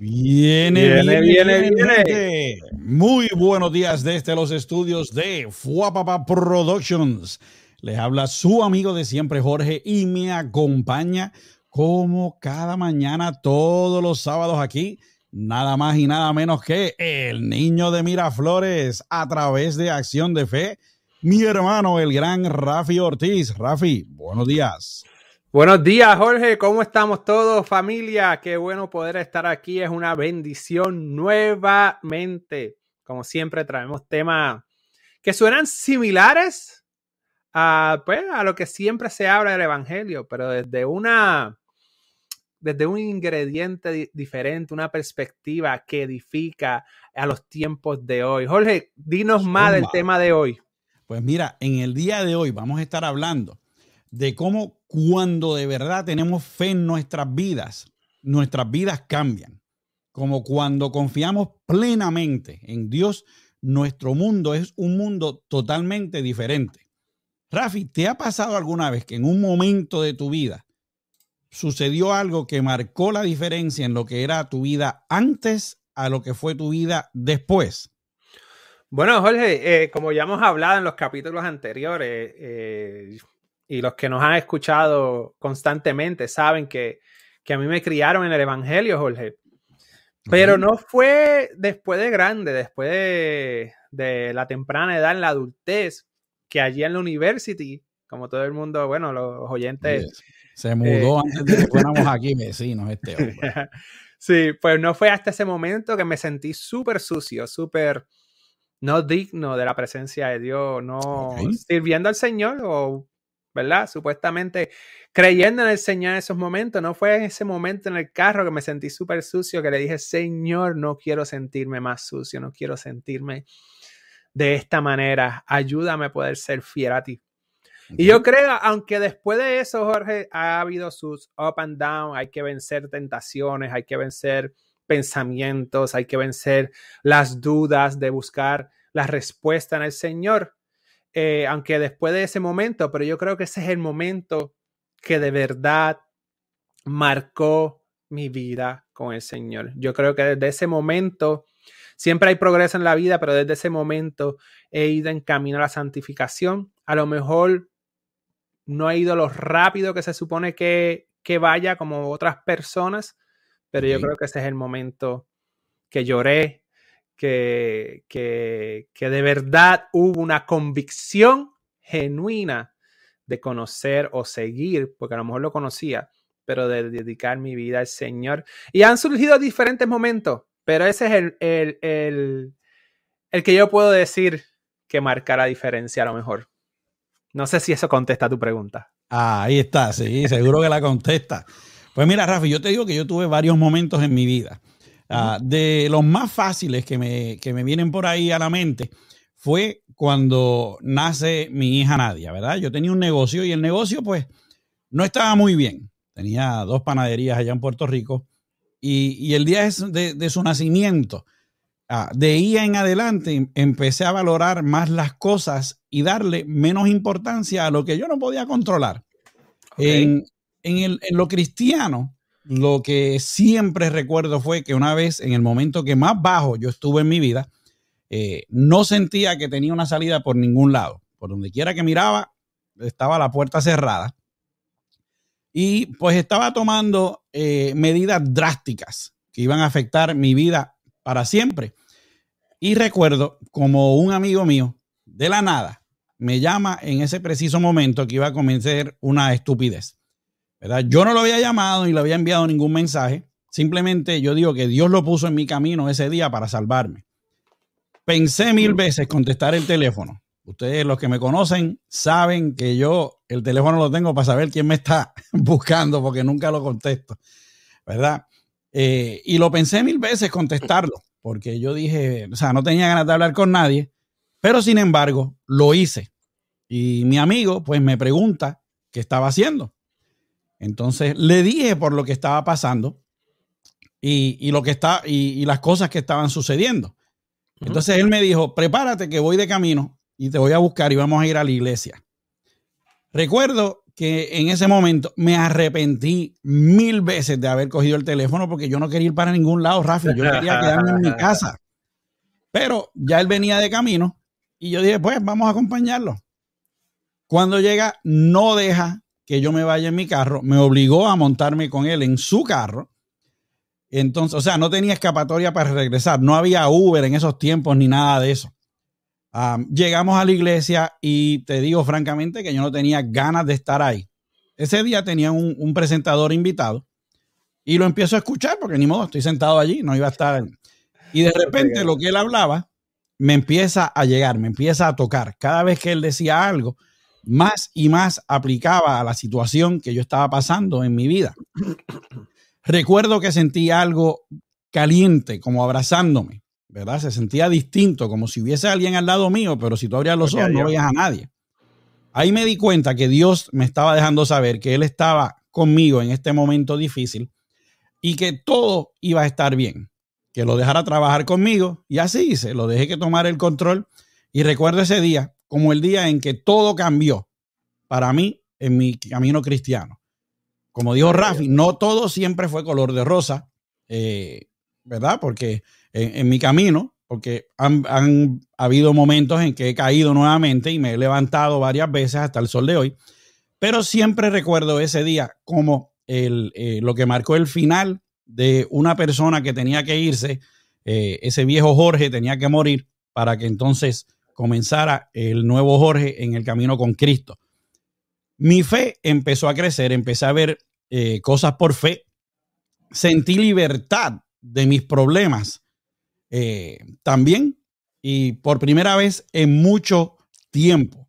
Viene, viene, viene, viene, Muy buenos días desde los estudios de Fuapapa Productions. Les habla su amigo de siempre, Jorge, y me acompaña como cada mañana, todos los sábados aquí, nada más y nada menos que el niño de Miraflores a través de Acción de Fe, mi hermano, el gran Rafi Ortiz. Rafi, buenos días. Buenos días, Jorge. ¿Cómo estamos todos, familia? Qué bueno poder estar aquí. Es una bendición nuevamente. Como siempre, traemos temas que suenan similares a, pues, a lo que siempre se habla del Evangelio, pero desde una desde un ingrediente diferente, una perspectiva que edifica a los tiempos de hoy. Jorge, dinos más del tema de hoy. Pues mira, en el día de hoy vamos a estar hablando de cómo cuando de verdad tenemos fe en nuestras vidas, nuestras vidas cambian. Como cuando confiamos plenamente en Dios, nuestro mundo es un mundo totalmente diferente. Rafi, ¿te ha pasado alguna vez que en un momento de tu vida sucedió algo que marcó la diferencia en lo que era tu vida antes a lo que fue tu vida después? Bueno, Jorge, eh, como ya hemos hablado en los capítulos anteriores, eh, y los que nos han escuchado constantemente saben que, a mí me criaron en el Evangelio, Jorge. Pero no fue después de grande, después de, la temprana edad en la adultez, que allí en la university, como todo el mundo, bueno, los oyentes. Se mudó eh, antes de que fuéramos aquí vecinos este hombre. Sí, pues no fue hasta ese momento que me sentí súper sucio, súper no digno de la presencia de Dios, no sirviendo al Señor o ¿verdad? Supuestamente creyendo en el Señor en esos momentos. No fue en ese momento en el carro que me sentí súper sucio que le dije, Señor, no quiero sentirme más sucio, no quiero sentirme de esta manera. Ayúdame a poder ser fiel a ti. Y yo creo, aunque después de eso, Jorge, ha habido sus up and down, hay que vencer tentaciones, hay que vencer pensamientos, hay que vencer las dudas de buscar la respuesta en el Señor. Eh, aunque después de ese momento, pero yo creo que ese es el momento que de verdad marcó mi vida con el Señor. Yo creo que desde ese momento, siempre hay progreso en la vida, pero desde ese momento he ido en camino a la santificación. A lo mejor no he ido lo rápido que se supone que, que vaya como otras personas, pero yo creo que ese es el momento que lloré, que, que, de verdad hubo una convicción genuina de conocer o seguir, porque a lo mejor lo conocía, pero de dedicar mi vida al Señor. Y han surgido diferentes momentos, pero ese es el, el, el, el que yo puedo decir que marca la diferencia a lo mejor. No sé si eso contesta tu pregunta. Ah, ahí está, sí, seguro que la contesta. Pues mira, Rafi, yo te digo que yo tuve varios momentos en mi vida Ah, de los más fáciles que me, que me vienen por ahí a la mente fue cuando nace mi hija Nadia, ¿verdad? Yo tenía un negocio y el negocio pues no estaba muy bien. Tenía dos panaderías allá en Puerto Rico y, el día de, su nacimiento, ah, de ahí en adelante empecé a valorar más las cosas y darle menos importancia a lo que yo no podía controlar. En, en, en, lo cristiano, lo que siempre recuerdo fue que una vez, en el momento que más bajo yo estuve en mi vida, eh, no sentía que tenía una salida por ningún lado. Por donde quiera que miraba, estaba la puerta cerrada. Y pues estaba tomando eh, medidas drásticas que iban a afectar mi vida para siempre. Y recuerdo como un amigo mío, de la nada, me llama en ese preciso momento que iba a comenzar una estupidez. Yo no lo había llamado ni le había enviado ningún mensaje. Simplemente yo digo que Dios lo puso en mi camino ese día para salvarme. Pensé mil veces contestar el teléfono. Ustedes los que me conocen saben que yo el teléfono lo tengo para saber quién me está buscando porque nunca lo contesto, ¿verdad? Eh, y lo pensé mil veces contestarlo porque yo dije, o sea, no tenía ganas de hablar con nadie, pero sin embargo lo hice. Y mi amigo pues me pregunta qué estaba haciendo. Entonces le dije por lo que estaba pasando y, lo que está, y, las cosas que estaban sucediendo. Entonces él me dijo, prepárate que voy de camino y te voy a buscar y vamos a ir a la iglesia. Recuerdo que en ese momento me arrepentí mil veces de haber cogido el teléfono porque yo no quería ir para ningún lado, Rafi. Yo quería quedarme en mi casa. Pero ya él venía de camino y yo dije, pues vamos a acompañarlo. Cuando llega, no deja que yo me vaya en mi carro, me obligó a montarme con él en su carro. Entonces, o sea, no tenía escapatoria para regresar, no había Uber en esos tiempos ni nada de eso llegamos a la iglesia y te digo francamente que yo no tenía ganas de estar ahí. Ese día tenía un, presentador invitado y lo empiezo a escuchar porque ni modo, estoy sentado allí, no iba a estar. Y de repente lo que él hablaba me empieza a llegar, me empieza a tocar. Cada vez que él decía algo, más y más aplicaba a la situación que yo estaba pasando en mi vida. Recuerdo que sentí algo caliente, como abrazándome. ¿verdad? Se sentía distinto, como si hubiese alguien al lado mío, pero si tú abrías los ojos no veías a nadie. Ahí me di cuenta que Dios me estaba dejando saber que Él estaba conmigo en este momento difícil y que todo iba a estar bien, que lo dejara trabajar conmigo y así hice, lo dejé que tomara el control y recuerdo ese día como el día en que todo cambió para mí en mi camino cristiano. Como dijo Rafi, no todo siempre fue color de rosa, eh, ¿verdad? Porque en, mi camino, porque han, habido momentos en que he caído nuevamente y me he levantado varias veces hasta el sol de hoy, pero siempre recuerdo ese día como el, eh, lo que marcó el final de una persona que tenía que irse, eh, ese viejo Jorge tenía que morir para que entonces comenzara el nuevo Jorge en el camino con Cristo. Mi fe empezó a crecer, empecé a ver eh, cosas por fe, sentí libertad de mis problemas eh, también y por primera vez en mucho tiempo.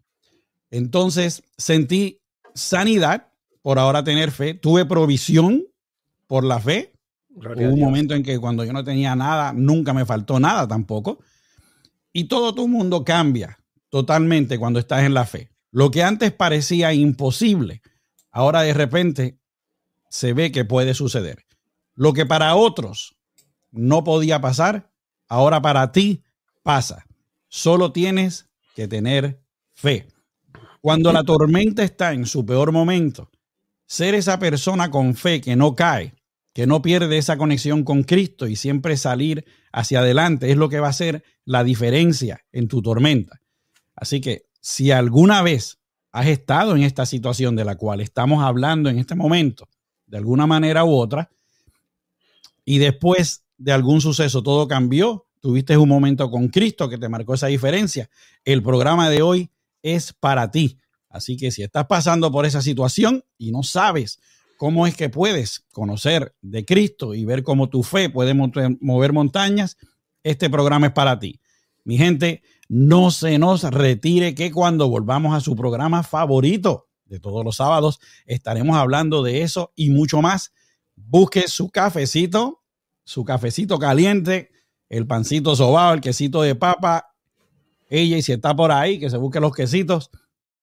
Entonces sentí sanidad por ahora tener fe, tuve provisión por la fe. Hubo un momento en que cuando yo no tenía nada, nunca me faltó nada tampoco. Y todo tu mundo cambia totalmente cuando estás en la fe. Lo que antes parecía imposible, ahora de repente se ve que puede suceder. Lo que para otros no podía pasar, ahora para ti pasa. Solo tienes que tener fe. Cuando la tormenta está en su peor momento, ser esa persona con fe que no cae, que no pierde esa conexión con Cristo y siempre salir hacia adelante es lo que va a hacer la diferencia en tu tormenta. Así que si alguna vez has estado en esta situación de la cual estamos hablando en este momento, de alguna manera u otra, y después de algún suceso todo cambió, tuviste un momento con Cristo que te marcó esa diferencia, el programa de hoy es para ti. Así que si estás pasando por esa situación y no sabes cómo es que puedes conocer de Cristo y ver cómo tu fe puede mover montañas, este programa es para ti. Mi gente, no se nos retire que cuando volvamos a su programa favorito de todos los sábados, estaremos hablando de eso y mucho más. Busque su cafecito su cafecito caliente, el pancito sobado, el quesito de papa. Ella, y si está por ahí, que se busque los quesitos.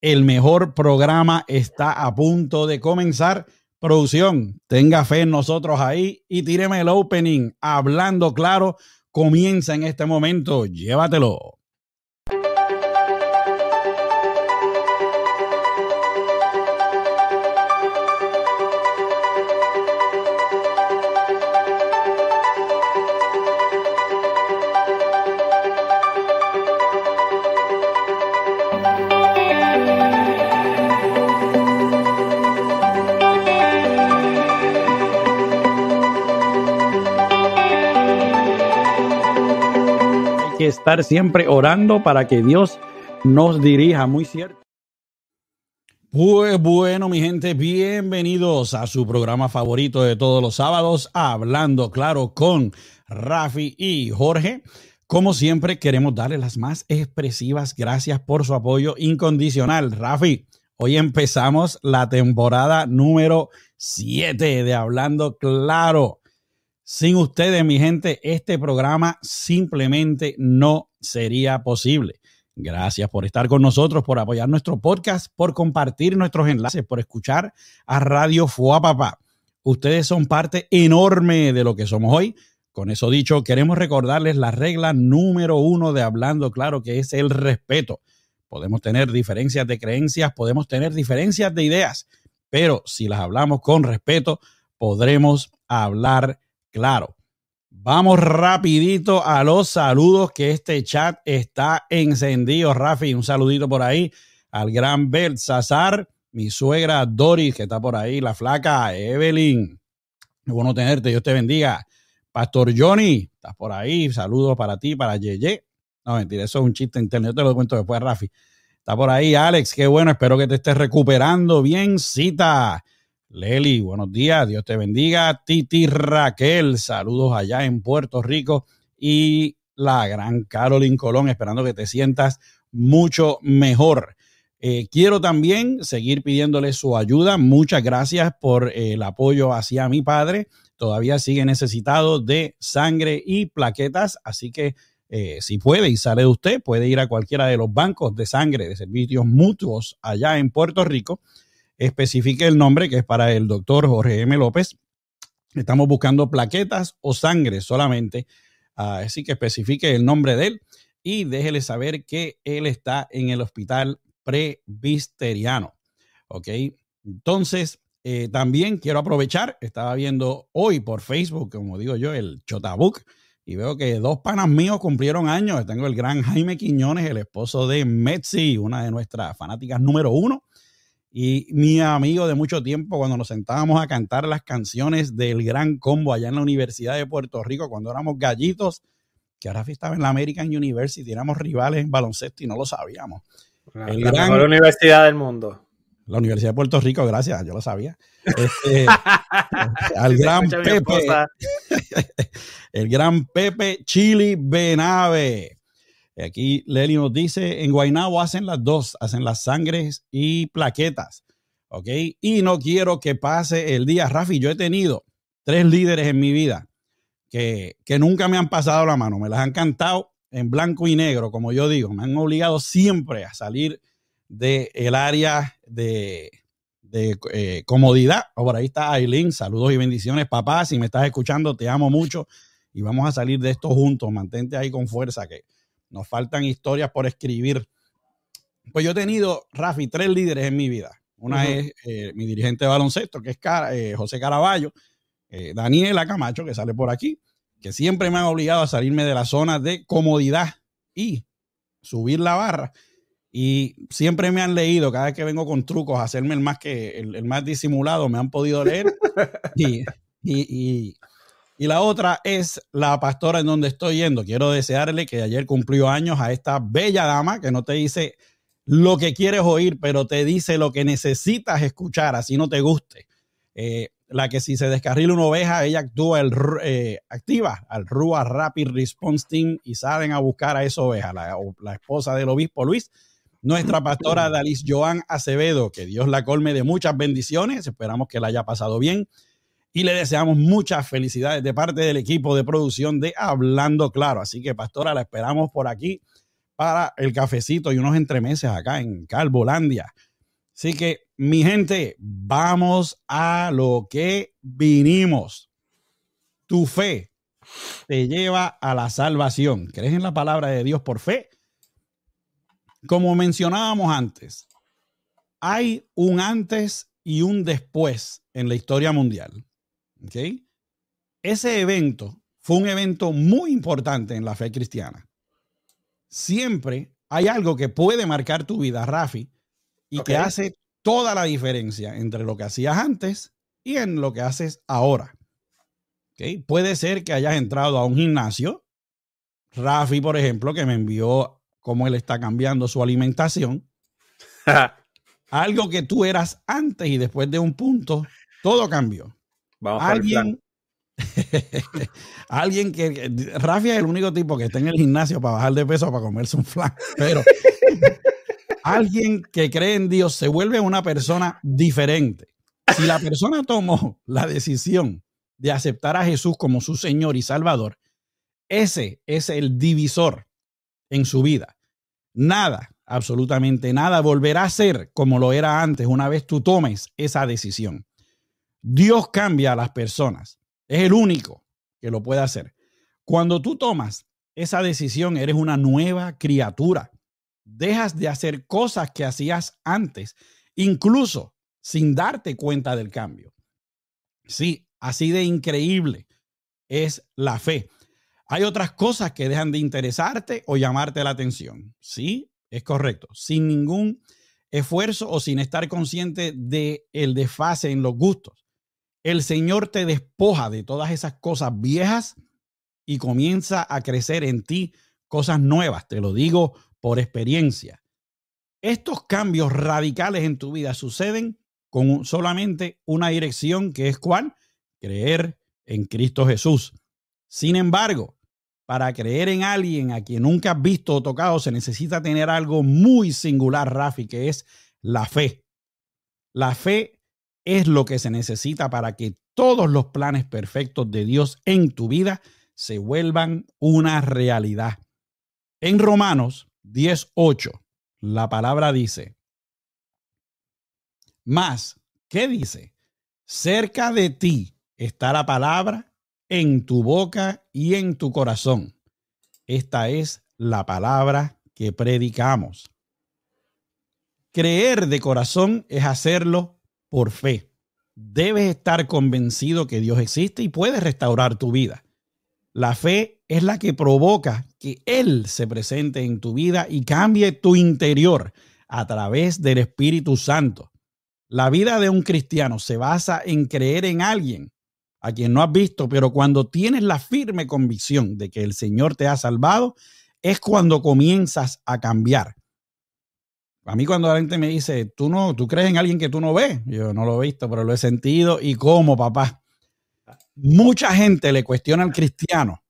El mejor programa está a punto de comenzar. Producción, tenga fe en nosotros ahí y tíreme el opening. Hablando claro, comienza en este momento. Llévatelo. Estar siempre orando para que Dios nos dirija, muy cierto. Pues bueno, mi gente, bienvenidos a su programa favorito de todos los sábados, Hablando Claro con Rafi y Jorge. Como siempre, queremos darle las más expresivas gracias por su apoyo incondicional. Rafi, hoy empezamos la temporada número 7 de Hablando Claro. Sin ustedes, mi gente, este programa simplemente no sería posible. Gracias por estar con nosotros, por apoyar nuestro podcast, por compartir nuestros enlaces, por escuchar a Radio Fuapapá. Ustedes son parte enorme de lo que somos hoy. Con eso dicho, queremos recordarles la regla número uno de Hablando Claro, que es el respeto. podemos tener diferencias de creencias, podemos tener diferencias de ideas, pero si las hablamos con respeto, podremos hablar claro. Vamos rapidito a los saludos que este chat está encendido. Rafi, un saludito por ahí al gran Sazar, mi suegra Doris, que está por ahí, la flaca Evelyn. Qué bueno tenerte, Dios te bendiga. Pastor Johnny, estás por ahí, saludos para ti, para Yeye. No, mentira, eso es un chiste internet, yo te lo cuento después, Rafi. Está por ahí, Alex, qué bueno, espero que te estés recuperando bien, cita. Leli, buenos días, Dios te bendiga. Titi Raquel, saludos allá en Puerto Rico. Y la gran Carolyn Colón, esperando que te sientas mucho mejor. Eh, quiero también seguir pidiéndole su ayuda. Muchas gracias por eh, el apoyo hacia mi padre. Todavía sigue necesitado de sangre y plaquetas, así que eh, si puede y sale de usted, puede ir a cualquiera de los bancos de sangre de servicios mutuos allá en Puerto Rico especifique el nombre que es para el doctor Jorge M. López. Estamos buscando plaquetas o sangre solamente. Ah, así que especifique el nombre de él y déjele saber que él está en el hospital previsteriano. ¿Ok? Entonces, eh, también quiero aprovechar, estaba viendo hoy por Facebook, como digo yo, el Chotabook, y veo que dos panas míos cumplieron años. Tengo el gran Jaime Quiñones, el esposo de Metzi, una de nuestras fanáticas número uno. Y mi amigo de mucho tiempo, cuando nos sentábamos a cantar las canciones del Gran Combo allá en la Universidad de Puerto Rico, cuando éramos gallitos, que ahora estaba en la American University, éramos rivales en baloncesto y no lo sabíamos. La, mejor universidad del mundo. La Universidad de Puerto Rico, gracias, yo lo sabía. Este, al gran Pepe, el gran Pepe Chili Benave. Aquí Leli nos dice, en Guaynabo hacen las dos, hacen las sangres y plaquetas, ¿ok? Y no quiero que pase el día. Rafi, yo he tenido tres líderes en mi vida que, que nunca me han pasado la mano, me las han cantado en blanco y negro, como yo digo, me han obligado siempre a salir del área de, de eh, comodidad. Por ahí está Aileen, saludos y bendiciones, papá, si me estás escuchando, te amo mucho y vamos a salir de esto juntos, mantente ahí con fuerza, que nos faltan historias por escribir. Pues yo he tenido, Rafi, tres líderes en mi vida. Una es eh, mi dirigente de baloncesto, que es eh, José Caraballo, eh, Daniela Camacho, que sale por aquí, que siempre me han obligado a salirme de la zona de comodidad y subir la barra. Y siempre me han leído, cada vez que vengo con trucos, hacerme el más que el, más disimulado, me han podido leer. y, y y la otra es la pastora en donde estoy yendo. Quiero desearle que ayer cumplió años a esta bella dama que no te dice lo que quieres oír, pero te dice lo que necesitas escuchar, así no te guste. Eh, la que si se descarrila una oveja, ella actúa eh, activa al RUA Rapid Response Team y salen a buscar a esa oveja, la, la esposa del obispo Luis. Nuestra pastora Dalis Joan Acevedo, que Dios la colme de muchas bendiciones, esperamos que la haya pasado bien y le deseamos muchas felicidades de parte del equipo de producción de Hablando Claro. Así que, Pastora, la esperamos por aquí para el cafecito y unos entremeses acá en Calvolandia. Así que, mi gente, vamos a lo que vinimos. Tu fe te lleva a la salvación. ¿Crees en la palabra de Dios por fe? Como mencionábamos antes, hay un antes y un después en la historia mundial. Ese evento fue un evento muy importante en la fe cristiana. Siempre hay algo que puede marcar tu vida, Rafi, y que hace toda la diferencia entre lo que hacías antes y en lo que haces ahora. Puede ser que hayas entrado a un gimnasio. Rafi, por ejemplo, que me envió cómo él está cambiando su alimentación. algo que tú eras antes y después de un punto, todo cambió alguien, alguien que. Rafi es el único tipo que está en el gimnasio para bajar de peso para comerse un flan. Pero alguien que cree en Dios se vuelve una persona diferente. Si la persona tomó la decisión de aceptar a Jesús como su Señor y Salvador, ese es el divisor en su vida. Nada, absolutamente nada, volverá a ser como lo era antes una vez tú tomes esa decisión. Dios cambia a las personas. Es el único que lo puede hacer. Cuando tú tomas esa decisión, eres una nueva criatura. dejas de hacer cosas que hacías antes, incluso sin darte cuenta del cambio. Sí, así de increíble es la fe. Hay otras cosas que dejan de interesarte o llamarte la atención. Sí, es correcto. Sin ningún esfuerzo o sin estar consciente de el desfase en los gustos. El Señor te despoja de todas esas cosas viejas y comienza a crecer en ti cosas nuevas. Te lo digo por experiencia. Estos cambios radicales en tu vida suceden con solamente una dirección que es cuál? Creer en Cristo Jesús. Sin embargo, para creer en alguien a quien nunca has visto o tocado, se necesita tener algo muy singular, Rafi, que es la fe. La fe es lo que se necesita para que todos los planes perfectos de Dios en tu vida se vuelvan una realidad. En Romanos 10:8, la palabra dice, más, ¿qué dice? Cerca de ti está la palabra en tu boca y en tu corazón. Esta es la palabra que predicamos. Creer de corazón es hacerlo por fe. Debes estar convencido que Dios existe y puede restaurar tu vida. La fe es la que provoca que Él se presente en tu vida y cambie tu interior a través del Espíritu Santo. La vida de un cristiano se basa en creer en alguien a quien no has visto, pero cuando tienes la firme convicción de que el Señor te ha salvado, es cuando comienzas a cambiar. A mí cuando la gente me dice, tú no, tú crees en alguien que tú no ves, yo no lo he visto, pero lo he sentido y cómo, papá. Mucha gente le cuestiona al cristiano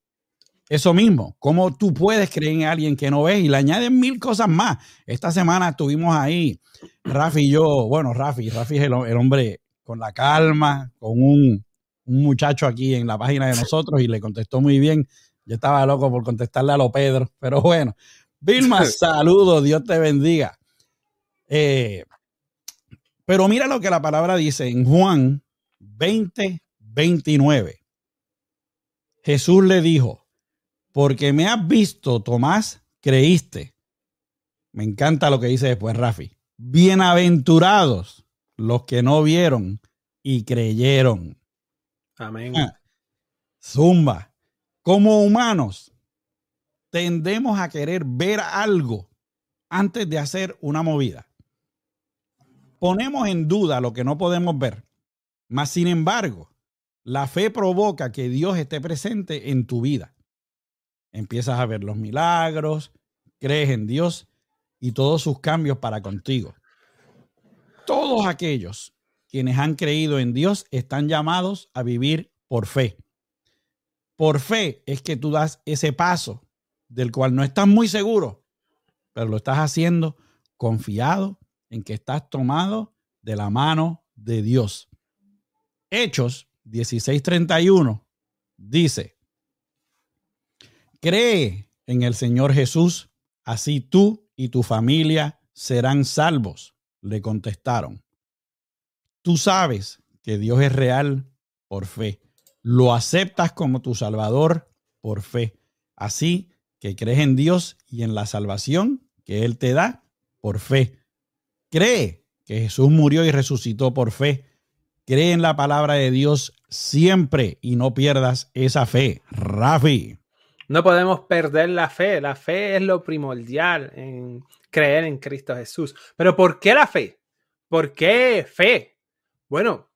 eso mismo, cómo tú puedes creer en alguien que no ves y le añaden mil cosas más. Esta semana estuvimos ahí, Rafi y yo, bueno, Rafi, Rafi es el hombre con la calma, con un, un muchacho aquí en la página de nosotros y le contestó muy bien. Yo estaba loco por contestarle a lo Pedro, pero bueno. Vilma, saludos, Dios te bendiga. Eh, pero mira lo que la palabra dice en Juan 20, 29. Jesús le dijo, porque me has visto, Tomás, creíste. Me encanta lo que dice después Rafi. Bienaventurados los que no vieron y creyeron. Amén. Ah, zumba. Como humanos, tendemos a querer ver algo antes de hacer una movida. Ponemos en duda lo que no podemos ver. Mas, sin embargo, la fe provoca que Dios esté presente en tu vida. Empiezas a ver los milagros, crees en Dios y todos sus cambios para contigo. Todos aquellos quienes han creído en Dios están llamados a vivir por fe. Por fe es que tú das ese paso del cual no estás muy seguro, pero lo estás haciendo confiado en que estás tomado de la mano de Dios. Hechos 16:31 dice, cree en el Señor Jesús, así tú y tu familia serán salvos, le contestaron. Tú sabes que Dios es real por fe. Lo aceptas como tu Salvador por fe. Así que crees en Dios y en la salvación que Él te da por fe. Cree que Jesús murió y resucitó por fe. Cree en la palabra de Dios siempre y no pierdas esa fe. Rafi. No podemos perder la fe. La fe es lo primordial en creer en Cristo Jesús. Pero ¿por qué la fe? ¿Por qué fe? Bueno,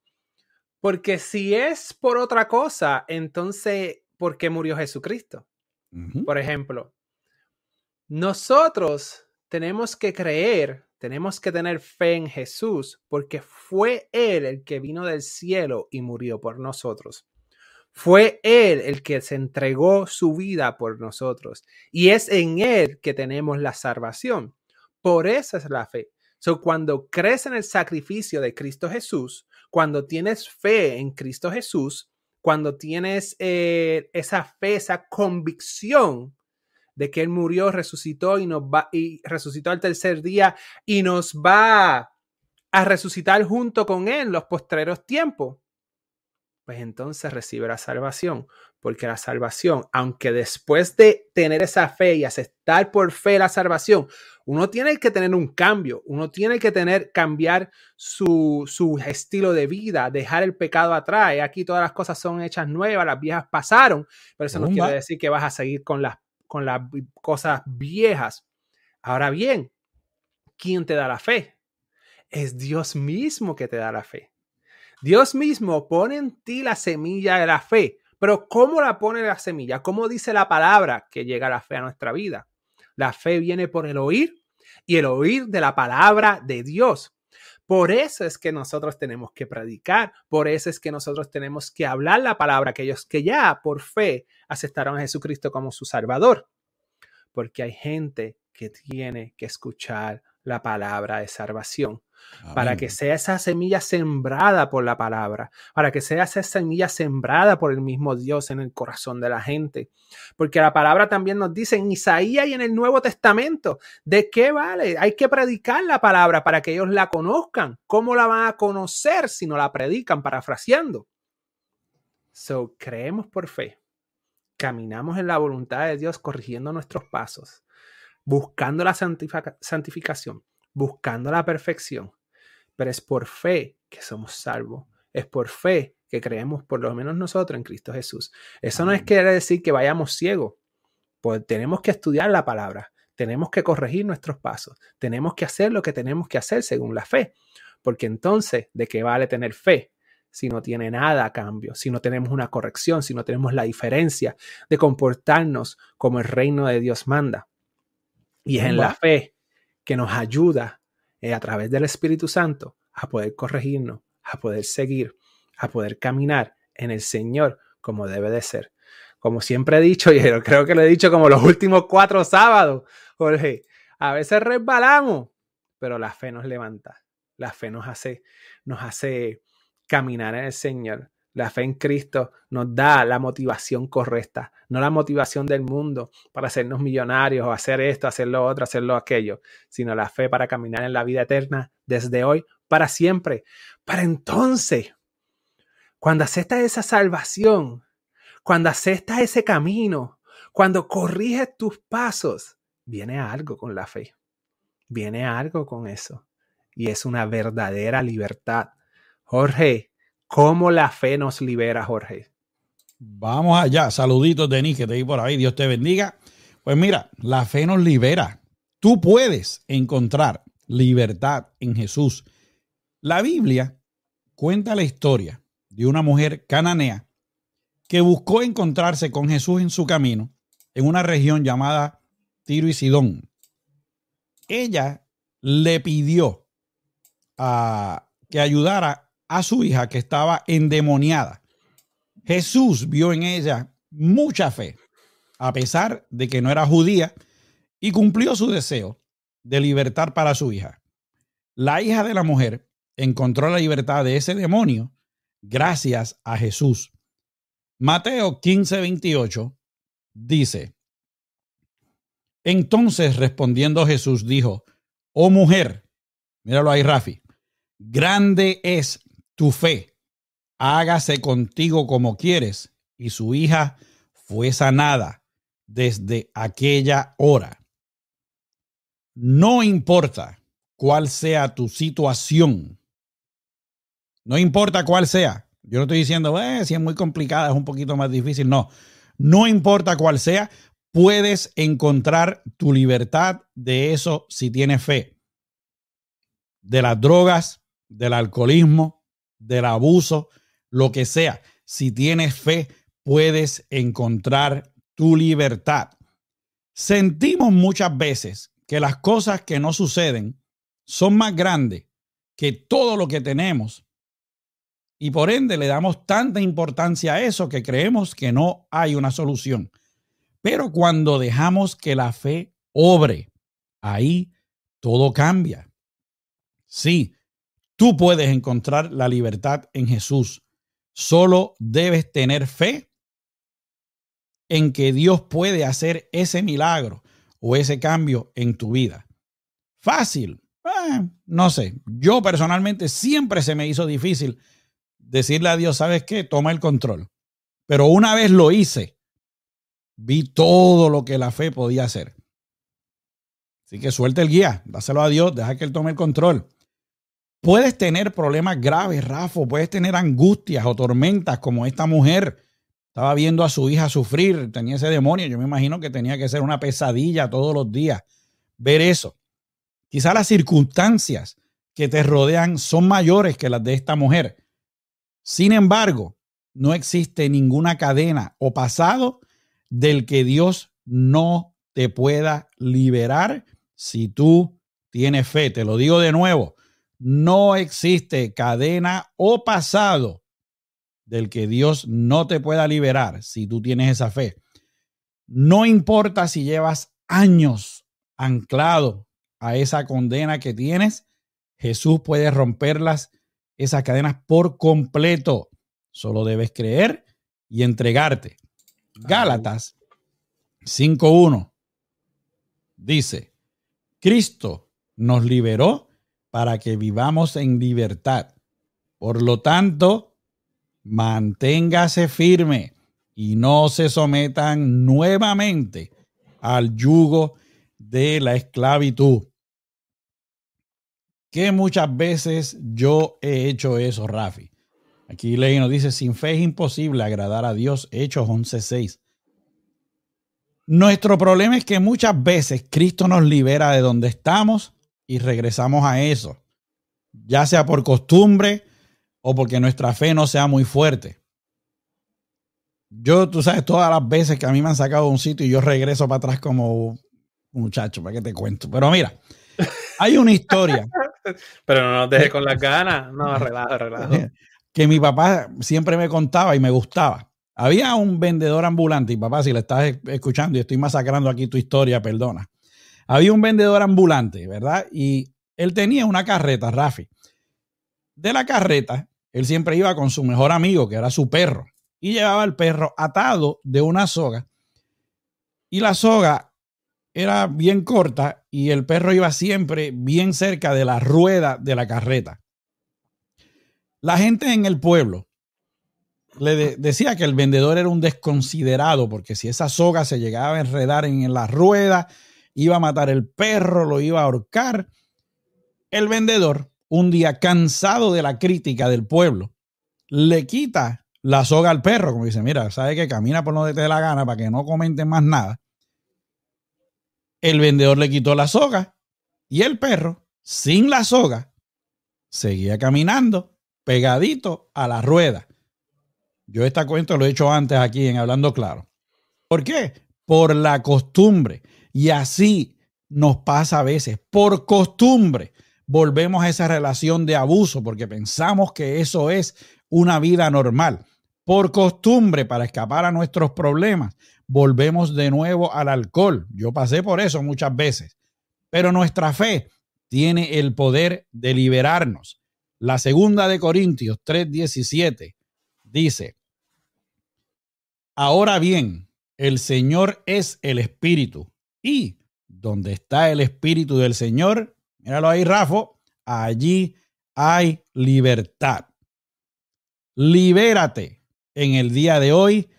porque si es por otra cosa, entonces, ¿por qué murió Jesucristo? Por ejemplo, nosotros tenemos que creer, tenemos que tener fe en Jesús, porque fue Él el que vino del cielo y murió por nosotros. Fue Él el que se entregó su vida por nosotros. Y es en Él que tenemos la salvación. Por eso es la fe. So, cuando crees en el sacrificio de Cristo Jesús, cuando tienes fe en Cristo Jesús, cuando tienes eh, esa fe, esa convicción de que Él murió, resucitó y nos va y resucitó al tercer día y nos va a resucitar junto con Él los postreros tiempos. pues entonces recibe la salvación. Porque la salvación, aunque después de tener esa fe y aceptar por fe la salvación, uno tiene que tener un cambio, uno tiene que tener, cambiar su, su estilo de vida, dejar el pecado atrás. Aquí todas las cosas son hechas nuevas, las viejas pasaron, pero eso no quiere decir que vas a seguir con las, con las cosas viejas. Ahora bien, ¿quién te da la fe? Es Dios mismo que te da la fe. Dios mismo pone en ti la semilla de la fe. Pero ¿cómo la pone la semilla? ¿Cómo dice la palabra que llega la fe a nuestra vida? La fe viene por el oír y el oír de la palabra de Dios. Por eso es que nosotros tenemos que predicar, por eso es que nosotros tenemos que hablar la palabra, aquellos que ya por fe aceptaron a Jesucristo como su Salvador. Porque hay gente que tiene que escuchar la palabra de salvación para que sea esa semilla sembrada por la palabra, para que sea esa semilla sembrada por el mismo Dios en el corazón de la gente. Porque la palabra también nos dice en Isaías y en el Nuevo Testamento, ¿de qué vale? Hay que predicar la palabra para que ellos la conozcan. ¿Cómo la van a conocer si no la predican, parafraseando? So, creemos por fe, caminamos en la voluntad de Dios corrigiendo nuestros pasos, buscando la santificación buscando la perfección, pero es por fe que somos salvos. Es por fe que creemos, por lo menos nosotros, en Cristo Jesús. Eso no es quiere decir que vayamos ciegos. Pues tenemos que estudiar la palabra, tenemos que corregir nuestros pasos, tenemos que hacer lo que tenemos que hacer según la fe. Porque entonces, ¿de qué vale tener fe? si no tiene nada a cambio, si no tenemos una corrección, si no tenemos la diferencia de comportarnos como el reino de Dios manda. Y es en la fe que nos ayuda eh, a través del Espíritu Santo a poder corregirnos, a poder seguir, a poder caminar en el Señor como debe de ser. Como siempre he dicho, y creo que lo he dicho como los últimos cuatro sábados, Jorge, a veces resbalamos, pero la fe nos levanta, la fe nos hace, nos hace caminar en el Señor. La fe en Cristo nos da la motivación correcta, no la motivación del mundo para hacernos millonarios o hacer esto, hacer lo otro, hacer lo aquello, sino la fe para caminar en la vida eterna desde hoy para siempre. Para entonces, cuando aceptas esa salvación, cuando aceptas ese camino, cuando corriges tus pasos, viene algo con la fe. Viene algo con eso. Y es una verdadera libertad. Jorge, ¿Cómo la fe nos libera, Jorge? Vamos allá. Saluditos, Denis, que te di por ahí. Dios te bendiga. Pues mira, la fe nos libera. Tú puedes encontrar libertad en Jesús. La Biblia cuenta la historia de una mujer cananea que buscó encontrarse con Jesús en su camino en una región llamada Tiro y Sidón. Ella le pidió a que ayudara a su hija que estaba endemoniada. Jesús vio en ella mucha fe, a pesar de que no era judía, y cumplió su deseo de libertad para su hija. La hija de la mujer encontró la libertad de ese demonio gracias a Jesús. Mateo 15, 28 dice, entonces respondiendo Jesús dijo, oh mujer, míralo ahí Rafi, grande es tu fe, hágase contigo como quieres. Y su hija fue sanada desde aquella hora. No importa cuál sea tu situación. No importa cuál sea. Yo no estoy diciendo, eh, si es muy complicada, es un poquito más difícil. No, no importa cuál sea, puedes encontrar tu libertad de eso si tienes fe. De las drogas, del alcoholismo, del abuso, lo que sea. Si tienes fe, puedes encontrar tu libertad. Sentimos muchas veces que las cosas que no suceden son más grandes que todo lo que tenemos y por ende le damos tanta importancia a eso que creemos que no hay una solución. Pero cuando dejamos que la fe obre, ahí todo cambia. Sí, Tú puedes encontrar la libertad en Jesús. Solo debes tener fe en que Dios puede hacer ese milagro o ese cambio en tu vida. Fácil. Eh, no sé. Yo personalmente siempre se me hizo difícil decirle a Dios, ¿sabes qué? Toma el control. Pero una vez lo hice, vi todo lo que la fe podía hacer. Así que suelta el guía, dáselo a Dios, deja que Él tome el control. Puedes tener problemas graves, Rafa, puedes tener angustias o tormentas como esta mujer. Estaba viendo a su hija sufrir, tenía ese demonio. Yo me imagino que tenía que ser una pesadilla todos los días ver eso. Quizá las circunstancias que te rodean son mayores que las de esta mujer. Sin embargo, no existe ninguna cadena o pasado del que Dios no te pueda liberar si tú tienes fe. Te lo digo de nuevo, no existe cadena o pasado del que Dios no te pueda liberar si tú tienes esa fe. No importa si llevas años anclado a esa condena que tienes, Jesús puede romperlas, esas cadenas por completo. Solo debes creer y entregarte. Gálatas 5.1 dice, Cristo nos liberó para que vivamos en libertad. Por lo tanto, manténgase firme y no se sometan nuevamente al yugo de la esclavitud. Que muchas veces yo he hecho eso, Rafi. Aquí Ley nos dice, sin fe es imposible agradar a Dios, Hechos 11.6. Nuestro problema es que muchas veces Cristo nos libera de donde estamos y regresamos a eso, ya sea por costumbre o porque nuestra fe no sea muy fuerte. Yo, tú sabes, todas las veces que a mí me han sacado de un sitio y yo regreso para atrás como muchacho, para que te cuento. Pero mira, hay una historia. Pero no nos dejes con las ganas. No, relajo, relajo. Que mi papá siempre me contaba y me gustaba. Había un vendedor ambulante, y papá, si le estás escuchando y estoy masacrando aquí tu historia, perdona. Había un vendedor ambulante, ¿verdad? Y él tenía una carreta, Rafi. De la carreta, él siempre iba con su mejor amigo, que era su perro, y llevaba el perro atado de una soga. Y la soga era bien corta y el perro iba siempre bien cerca de la rueda de la carreta. La gente en el pueblo le decía que el vendedor era un desconsiderado porque si esa soga se llegaba a enredar en la rueda, iba a matar el perro, lo iba a ahorcar. El vendedor, un día cansado de la crítica del pueblo, le quita la soga al perro, como dice, mira, sabe que camina por donde te dé la gana para que no comenten más nada. El vendedor le quitó la soga y el perro, sin la soga, seguía caminando pegadito a la rueda. Yo esta cuenta lo he hecho antes aquí en Hablando Claro. ¿Por qué? Por la costumbre. Y así nos pasa a veces. Por costumbre volvemos a esa relación de abuso porque pensamos que eso es una vida normal. Por costumbre, para escapar a nuestros problemas, volvemos de nuevo al alcohol. Yo pasé por eso muchas veces. Pero nuestra fe tiene el poder de liberarnos. La segunda de Corintios 3:17 dice, Ahora bien, el Señor es el Espíritu. Y donde está el Espíritu del Señor, míralo ahí, Rafa, allí hay libertad. Libérate en el día de hoy.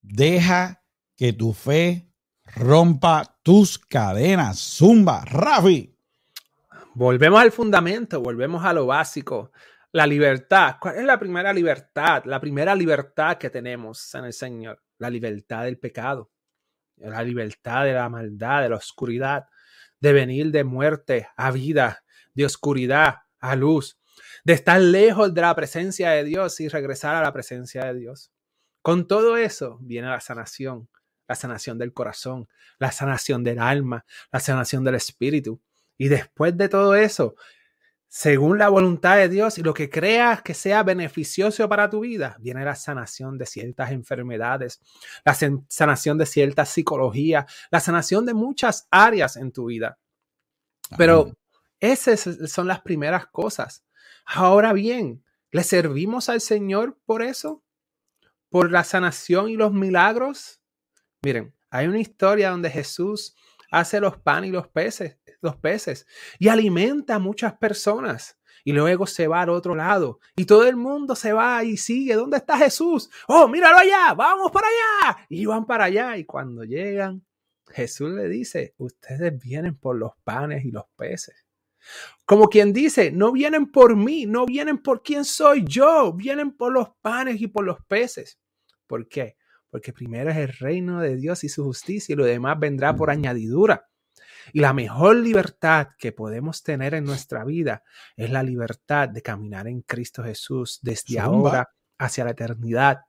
Deja que tu fe rompa tus cadenas. Zumba, Rafi. Volvemos al fundamento, volvemos a lo básico. La libertad. ¿Cuál es la primera libertad? La primera libertad que tenemos en el Señor. La libertad del pecado. La libertad de la maldad, de la oscuridad. De venir de muerte a vida. De oscuridad a luz. De estar lejos de la presencia de Dios y regresar a la presencia de Dios. Con todo eso viene la sanación. La sanación del corazón. La sanación del alma. La sanación del espíritu. Y después de todo eso, según la voluntad de Dios y lo que creas que sea beneficioso para tu vida, viene la sanación de ciertas enfermedades, la sanación de cierta psicología, la sanación de muchas áreas en tu vida. Pero esas son las primeras cosas. Ahora bien, ¿le servimos al Señor por eso? ¿Por la sanación y los milagros? Miren, hay una historia donde Jesús hace los pan y los peces, los peces y alimenta a muchas personas. y luego se va al otro lado y todo el mundo se va y sigue. ¿Dónde está Jesús? Oh, míralo allá, vamos para allá. Y van para allá y cuando llegan, Jesús le dice, ustedes vienen por los panes y los peces. Como quien dice, no vienen por mí, no vienen por quién soy yo, vienen por los panes y por los peces. ¿Por qué? Porque primero es el reino de Dios y su justicia y lo demás vendrá por añadidura. Y la mejor libertad que podemos tener en nuestra vida es la libertad de caminar en Cristo Jesús desde ahora hacia la eternidad,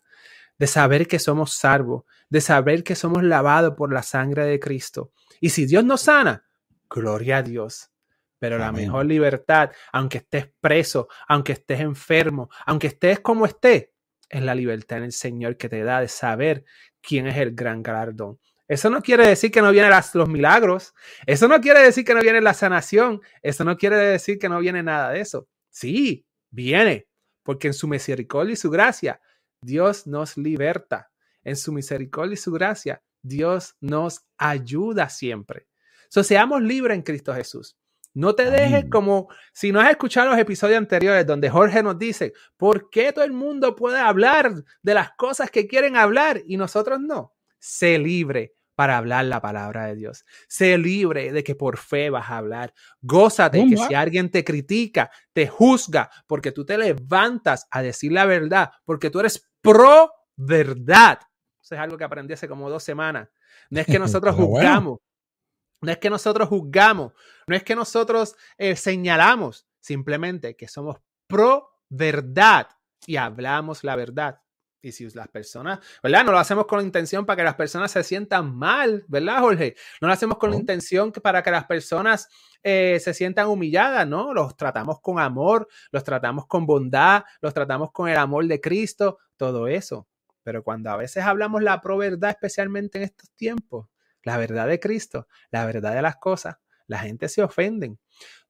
de saber que somos salvos, de saber que somos lavados por la sangre de Cristo. Y si Dios nos sana, gloria a Dios. Pero la mejor libertad, aunque estés preso, aunque estés enfermo, aunque estés como estés, es la libertad en el Señor que te da de saber quién es el gran galardón. Eso no quiere decir que no vienen los milagros. Eso no quiere decir que no viene la sanación. Eso no quiere decir que no viene nada de eso. Sí, viene, porque en su misericordia y su gracia, Dios nos liberta. En su misericordia y su gracia, Dios nos ayuda siempre. So, seamos libres en Cristo Jesús. No te dejes como si no has escuchado los episodios anteriores donde Jorge nos dice, ¿por qué todo el mundo puede hablar de las cosas que quieren hablar y nosotros no? Sé libre, para hablar la palabra de Dios. Sé libre de que por fe vas a hablar. Gózate que si alguien te critica, te juzga, porque tú te levantas a decir la verdad, porque tú eres pro verdad. Eso es algo que aprendí hace como dos semanas. No es que nosotros juzgamos. No es que nosotros juzgamos. No es que nosotros eh, señalamos. Simplemente que somos pro verdad y hablamos la verdad. Y si las personas, ¿verdad? No lo hacemos con la intención para que las personas se sientan mal, ¿verdad, Jorge? No lo hacemos con la intención para que las personas eh, se sientan humilladas, ¿no? Los tratamos con amor, los tratamos con bondad, los tratamos con el amor de Cristo, todo eso. Pero cuando a veces hablamos la pro verdad, especialmente en estos tiempos, la verdad de Cristo, la verdad de las cosas, la gente se ofenden.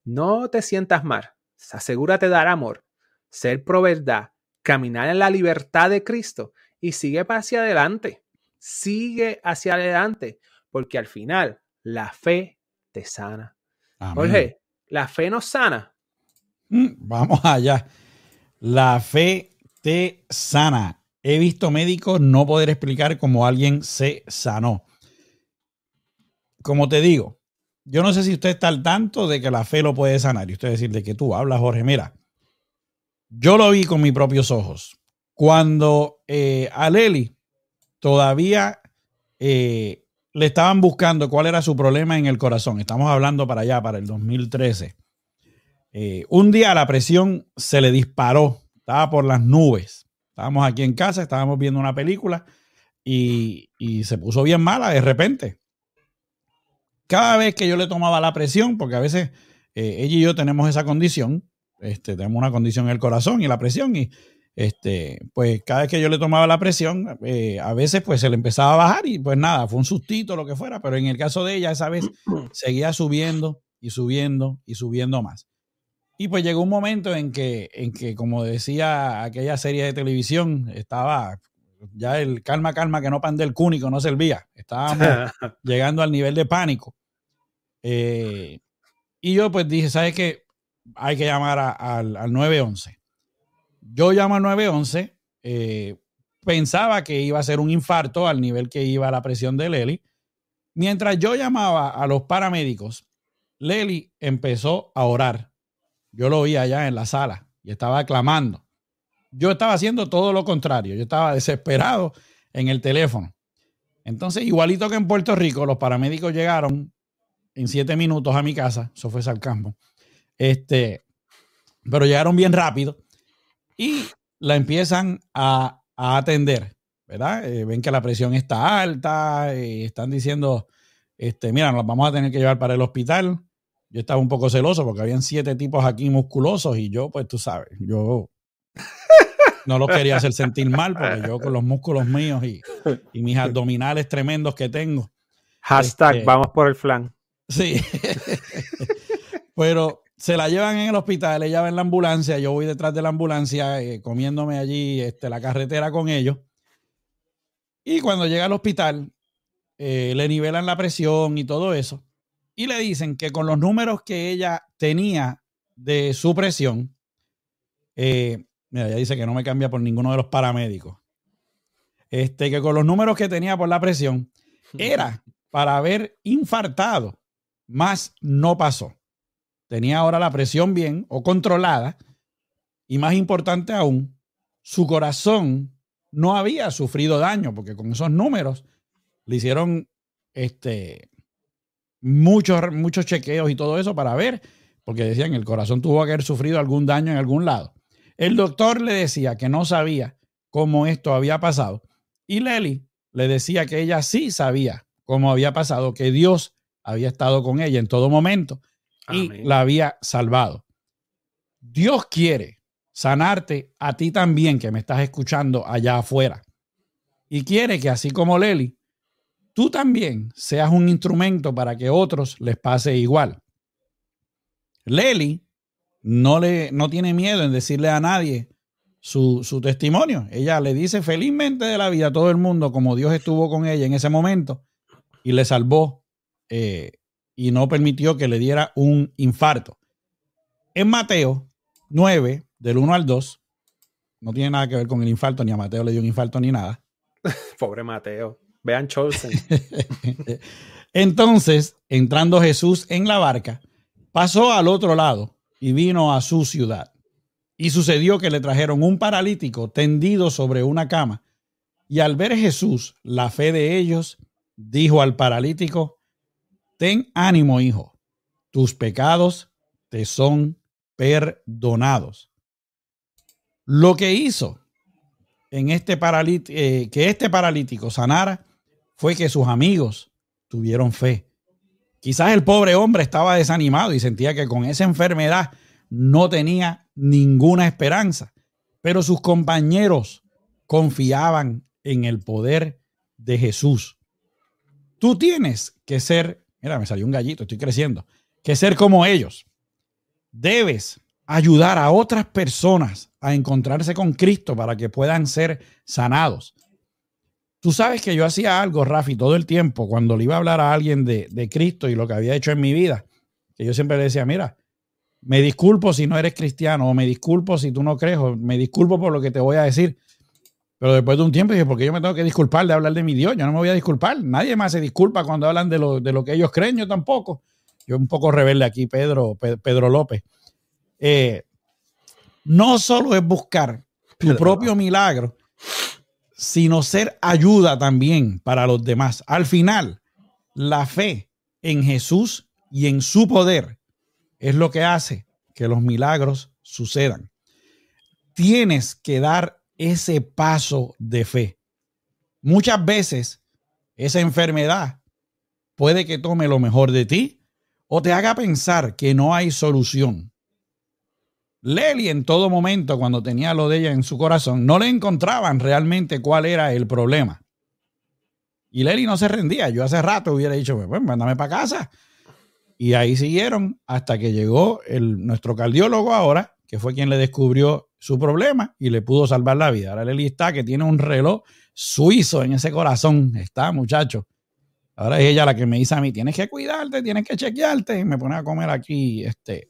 No te sientas mal, asegúrate de dar amor, ser pro verdad, caminar en la libertad de Cristo y sigue hacia adelante. Sigue hacia adelante, porque al final la fe te sana. Jorge, ¿la fe nos sana? Mm, vamos allá. La fe te sana. He visto médicos no poder explicar cómo alguien se sanó. Como te digo, yo no sé si usted está al tanto de que la fe lo puede sanar. Y usted decir de que tú hablas, Jorge, mira, yo lo vi con mis propios ojos. Cuando eh, a Leli todavía eh, le estaban buscando cuál era su problema en el corazón. Estamos hablando para allá, para el 2013. Eh, un día la presión se le disparó, estaba por las nubes. Estábamos aquí en casa, estábamos viendo una película y, y se puso bien mala de repente. Cada vez que yo le tomaba la presión, porque a veces ella y yo tenemos esa condición, este, tenemos una condición en el corazón y la presión y este, pues cada vez que yo le tomaba la presión, eh, a veces pues se le empezaba a bajar y pues nada, fue un sustito, lo que fuera, pero en el caso de ella esa vez seguía subiendo y subiendo y subiendo más. Y pues llegó un momento en que, en que, como decía aquella serie de televisión, estaba ya el calma, calma, que no pan del cúnico no servía. Estábamos llegando al nivel de pánico. Eh, y yo pues dije, ¿sabes qué? hay que llamar al, 911. Yo llamo al 911, eh, pensaba que iba a ser un infarto al nivel que iba la presión de Leli. Mientras yo llamaba a los paramédicos, Leli empezó a orar. Yo lo vi allá en la sala y estaba clamando. Yo estaba haciendo todo lo contrario. Yo estaba desesperado en el teléfono. Entonces, igualito que en Puerto Rico, los paramédicos llegaron en siete minutos a mi casa. Eso fue Salcampo. Este, pero llegaron bien rápido y la empiezan a, atender, ¿verdad? Eh, ven que la presión está alta, y están diciendo, este, mira, nos vamos a tener que llevar para el hospital. Yo estaba un poco celoso porque habían siete tipos aquí musculosos y yo, pues tú sabes, yo no los quería hacer sentir mal porque yo con los músculos míos y, mis abdominales tremendos que tengo. Hashtag, este, vamos por el flan. Sí. Pero se la llevan en el hospital, ella va en la ambulancia, yo voy detrás de la ambulancia eh, comiéndome allí este, la carretera con ellos. Y cuando llega al hospital, eh, le nivelan la presión y todo eso. Y le dicen que con los números que ella tenía de su presión, eh, mira, ella dice que no me cambia por ninguno de los paramédicos. Este, que con los números que tenía por la presión, era para haber infartado, más no pasó. Tenía ahora la presión bien o controlada, y más importante aún, su corazón no había sufrido daño, porque con esos números le hicieron este, muchos, muchos chequeos y todo eso para ver, porque decían el corazón tuvo que haber sufrido algún daño en algún lado. El doctor le decía que no sabía cómo esto había pasado y Lely le decía que ella sí sabía cómo había pasado, que Dios había estado con ella en todo momento y la había salvado. Dios quiere sanarte a ti también que me estás escuchando allá afuera. Y quiere que así como Lely, tú también seas un instrumento para que otros les pase igual. Lely no, le, no tiene miedo en decirle a nadie su, testimonio. Ella le dice felizmente de la vida a todo el mundo como Dios estuvo con ella en ese momento y le salvó eh, y no permitió que le diera un infarto. En Mateo 9, del 1 al 2, no tiene nada que ver con el infarto, ni a Mateo le dio un infarto ni nada. Pobre Mateo. Vean Chosen. Entonces, entrando Jesús en la barca, pasó al otro lado y vino a su ciudad. Y sucedió que le trajeron un paralítico tendido sobre una cama. Y al ver Jesús la fe de ellos, dijo al paralítico, Ten ánimo, hijo, tus pecados te son perdonados. Lo que hizo en este paralítico, eh, que este paralítico sanara fue que sus amigos tuvieron fe. Quizás el pobre hombre estaba desanimado y sentía que con esa enfermedad no tenía ninguna esperanza, pero sus compañeros confiaban en el poder de Jesús. Tú tienes que ser, mira, me salió un gallito, estoy creciendo, que ser como ellos. Debes ayudar a otras personas a encontrarse con Cristo para que puedan ser sanados. Tú sabes que yo hacía algo, Rafi, todo el tiempo, cuando le iba a hablar a alguien de, Cristo y lo que había hecho en mi vida, que yo siempre le decía, mira, me disculpo si no eres cristiano, o me disculpo si tú no crees, o me disculpo por lo que te voy a decir. Pero después de un tiempo dije, ¿por qué yo me tengo que disculpar de hablar de mi Dios? Yo no me voy a disculpar. Nadie más se disculpa cuando hablan de lo, de lo que ellos creen, yo tampoco. Yo un poco rebelde aquí, Pedro, Pedro López. Eh, no solo es buscar tu propio milagro, sino ser ayuda también para los demás. Al final, la fe en Jesús y en su poder es lo que hace que los milagros sucedan. Tienes que dar ese paso de fe. Muchas veces esa enfermedad puede que tome lo mejor de ti o te haga pensar que no hay solución. Lely en todo momento, cuando tenía lo de ella en su corazón, no le encontraban realmente cuál era el problema. Y Lely no se rendía. Yo hace rato hubiera dicho, pues, pues mándame para casa. Y ahí siguieron hasta que llegó el, nuestro cardiólogo ahora, que fue quien le descubrió su problema y le pudo salvar la vida. Ahora Lely está que tiene un reloj suizo en ese corazón. Está, muchacho. Ahora es ella la que me dice a mí, tienes que cuidarte, tienes que chequearte. Y me pone a comer aquí este,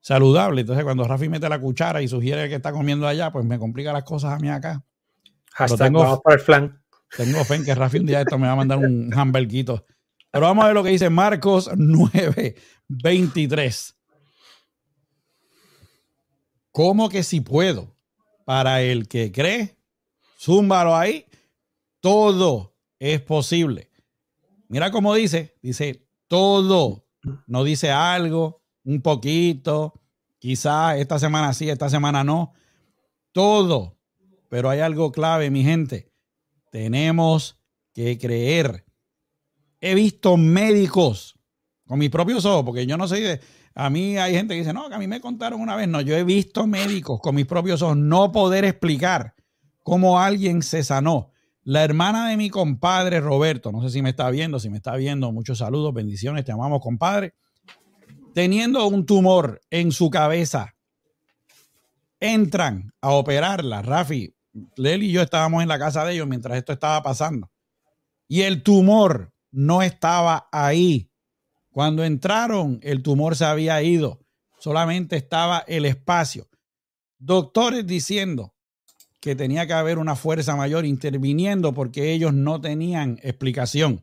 saludable. Entonces, cuando Rafi mete la cuchara y sugiere que está comiendo allá, pues me complica las cosas a mí acá. tengo, el flan. Tengo fe en que Rafi un día esto me va a mandar un hamburguito. Pero vamos a ver lo que dice Marcos 9, 23. ¿Cómo que si puedo? Para el que cree, zúmbalo ahí. Todo es posible. Mira cómo dice. Dice todo. No dice algo, un poquito, quizá esta semana sí, esta semana no, todo. Pero hay algo clave, mi gente. Tenemos que creer. He visto médicos con mis propios ojos, porque yo no sé de... A mí hay gente que dice, no, que a mí me contaron una vez. No, yo he visto médicos con mis propios ojos no poder explicar cómo alguien se sanó. La hermana de mi compadre Roberto, no sé si me está viendo, si me está viendo, muchos saludos, bendiciones, te amamos, compadre teniendo un tumor en su cabeza, entran a operarla. Rafi, Leli y yo estábamos en la casa de ellos mientras esto estaba pasando. Y el tumor no estaba ahí. Cuando entraron, el tumor se había ido. solamente estaba el espacio. Doctores diciendo que tenía que haber una fuerza mayor interviniendo porque ellos no tenían explicación.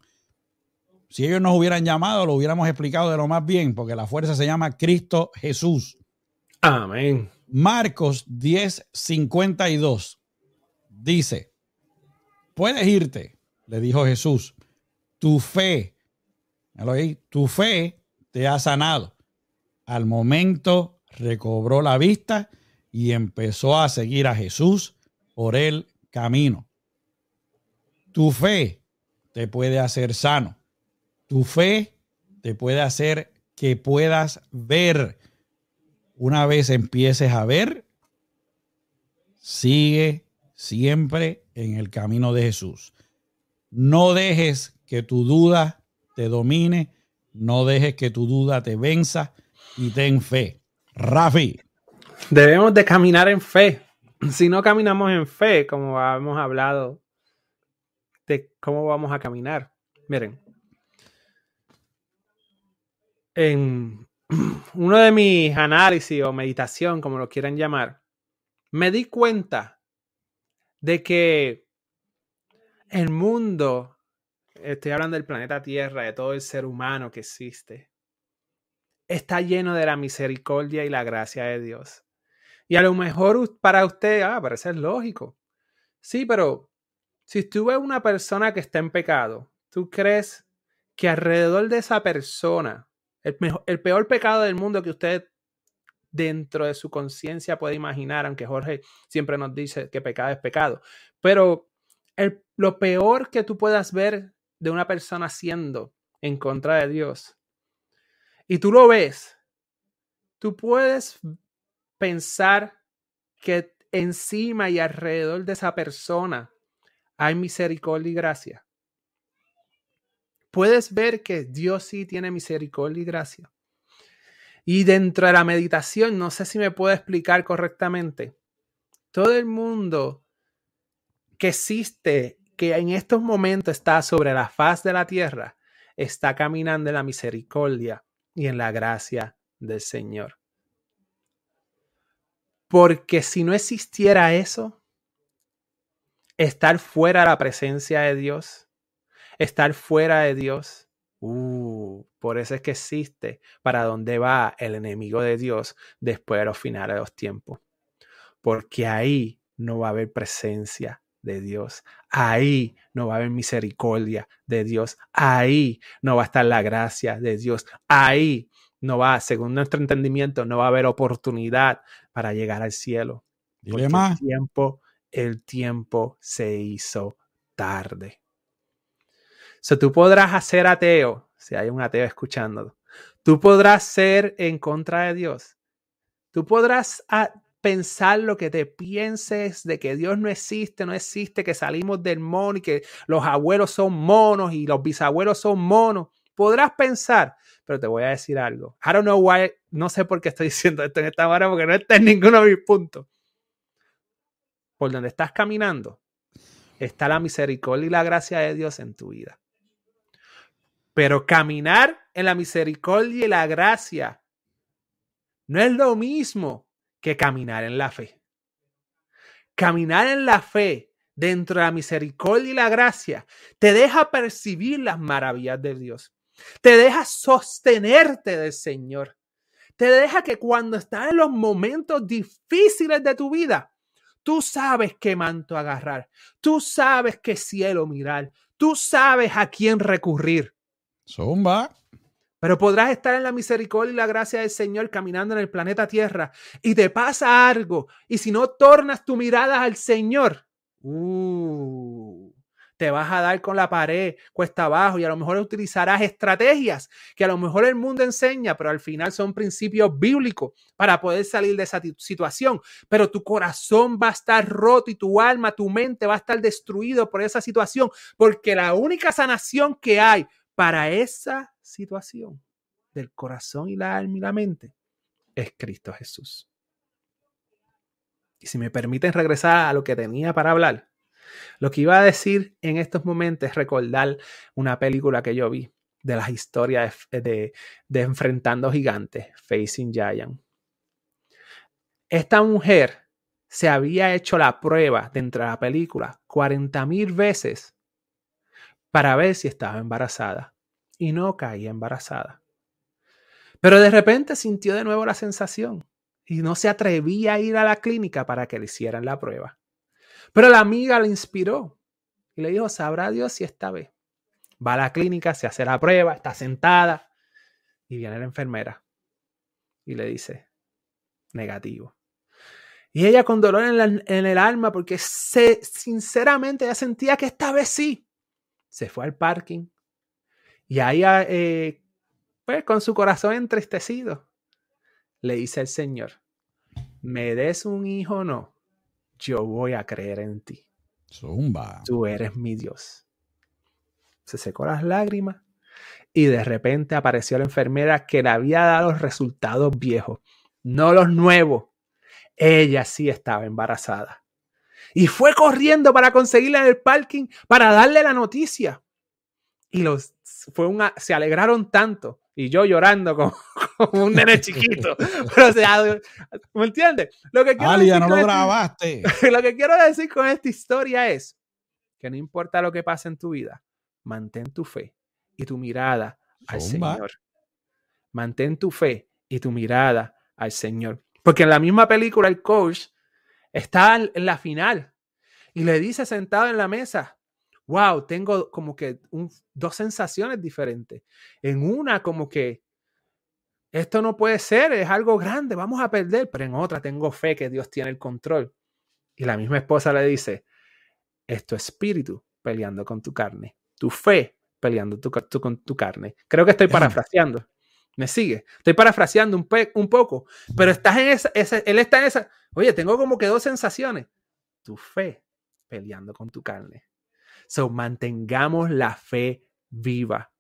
Si ellos nos hubieran llamado, lo hubiéramos explicado de lo más bien, porque la fuerza se llama Cristo Jesús. Amén. Marcos 10, 52 dice, puedes irte, le dijo Jesús, tu fe, tu fe te ha sanado. Al momento recobró la vista y empezó a seguir a Jesús por el camino. Tu fe te puede hacer sano. Tu fe te puede hacer que puedas ver. Una vez empieces a ver, sigue siempre en el camino de Jesús. No dejes que tu duda te domine, no dejes que tu duda te venza y ten fe. Rafi. Debemos de caminar en fe. Si no caminamos en fe, como hemos hablado de cómo vamos a caminar. Miren, en uno de mis análisis o meditación, como lo quieran llamar, me di cuenta de que el mundo, estoy hablando del planeta Tierra, de todo el ser humano que existe, está lleno de la misericordia y la gracia de Dios. Y a lo mejor para usted, ah, parece lógico. Sí, pero si tú ves una persona que está en pecado, ¿tú crees que alrededor de esa persona, el, peor pecado del mundo que usted dentro de su conciencia puede imaginar, aunque Jorge siempre nos dice que pecado es pecado, pero el, lo peor que tú puedas ver de una persona haciendo en contra de Dios, y tú lo ves, tú puedes pensar que encima y alrededor de esa persona hay misericordia y gracia. Puedes ver que Dios sí tiene misericordia y gracia. Y dentro de la meditación, no sé si me puedo explicar correctamente, todo el mundo que existe, que en estos momentos está sobre la faz de la tierra, está caminando en la misericordia y en la gracia del Señor. Porque si no existiera eso, estar fuera de la presencia de Dios, estar fuera de Dios, uh, por eso es que existe para dónde va el enemigo de Dios después de los finales de los tiempos. Porque ahí no va a haber presencia de Dios. Ahí no va a haber misericordia de Dios. Ahí no va a estar la gracia de Dios. Ahí no va, según nuestro entendimiento, no va a haber oportunidad para llegar al cielo. Más. El tiempo, el tiempo se hizo tarde. So, tú podrás hacer ateo, si hay un ateo escuchando. Tú podrás ser en contra de Dios. Tú podrás ah, pensar lo que te pienses de que Dios no existe, no existe, que salimos del mono y que los abuelos son monos y los bisabuelos son monos. Podrás pensar, pero te voy a decir algo. I don't know why, no sé por qué estoy diciendo esto en esta hora porque no está en ninguno de mis puntos. Por donde estás caminando está la misericordia y la gracia de Dios en tu vida. Pero caminar en la misericordia y la gracia no es lo mismo que caminar en la fe. Caminar en la fe dentro de la misericordia y la gracia te deja percibir las maravillas de Dios. Te deja sostenerte del Señor. Te deja que cuando estás en los momentos difíciles de tu vida, tú sabes qué manto agarrar. Tú sabes qué cielo mirar. Tú sabes a quién recurrir. Zumba. Pero podrás estar en la misericordia y la gracia del Señor caminando en el planeta Tierra y te pasa algo. Y si no tornas tu mirada al Señor, uh, te vas a dar con la pared cuesta abajo y a lo mejor utilizarás estrategias que a lo mejor el mundo enseña, pero al final son principios bíblicos para poder salir de esa situación. Pero tu corazón va a estar roto y tu alma, tu mente va a estar destruido por esa situación, porque la única sanación que hay para esa situación del corazón y la alma y la mente es Cristo Jesús. Y si me permiten regresar a lo que tenía para hablar, lo que iba a decir en estos momentos es recordar una película que yo vi de las historias de, de, Enfrentando Gigantes, Facing Giant. esta mujer se había hecho la prueba dentro de la película 40 mil veces para ver si estaba embarazada y no caía embarazada. Pero de repente sintió de nuevo la sensación y no se atrevía a ir a la clínica para que le hicieran la prueba. Pero la amiga le inspiró y le dijo, sabrá Dios si esta vez. Va a la clínica, se hace la prueba, está sentada y viene la enfermera y le dice, negativo. Y ella con dolor en, el alma, porque sinceramente ella sentía que esta vez sí, se fue al parking. Y ahí, eh, pues con su corazón entristecido, le dice el Señor, me des un hijo o no, yo voy a creer en ti. Zumba. Tú eres mi Dios. Se secó las lágrimas y de repente apareció la enfermera que le había dado los resultados viejos, no los nuevos. Ella sí estaba embarazada. Y fue corriendo para conseguirla en el parking para darle la noticia. Y los fue una, se alegraron tanto. Y yo llorando como, un nene chiquito. Pero, o sea, ¿me entiendes? Lo que quiero decir no lo grabaste. lo que quiero decir con esta historia es que no importa lo que pase en tu vida, mantén tu fe y tu mirada al Señor. Mantén tu fe y tu mirada al Señor. Porque en la misma película el coach está en la final y le dice sentado en la mesa, wow, tengo como que dos sensaciones diferentes. En una, como que esto no puede ser, es algo grande, vamos a perder, pero en otra tengo fe que Dios tiene el control. Y la misma esposa le dice, es tu espíritu peleando con tu carne, tu fe peleando con tu carne. Creo que estoy parafraseando. ¿Me sigue? Estoy parafraseando un, un poco, pero estás en esa, él está en esa, oye, tengo como que dos sensaciones. Tu fe peleando con tu carne. So, mantengamos la fe viva.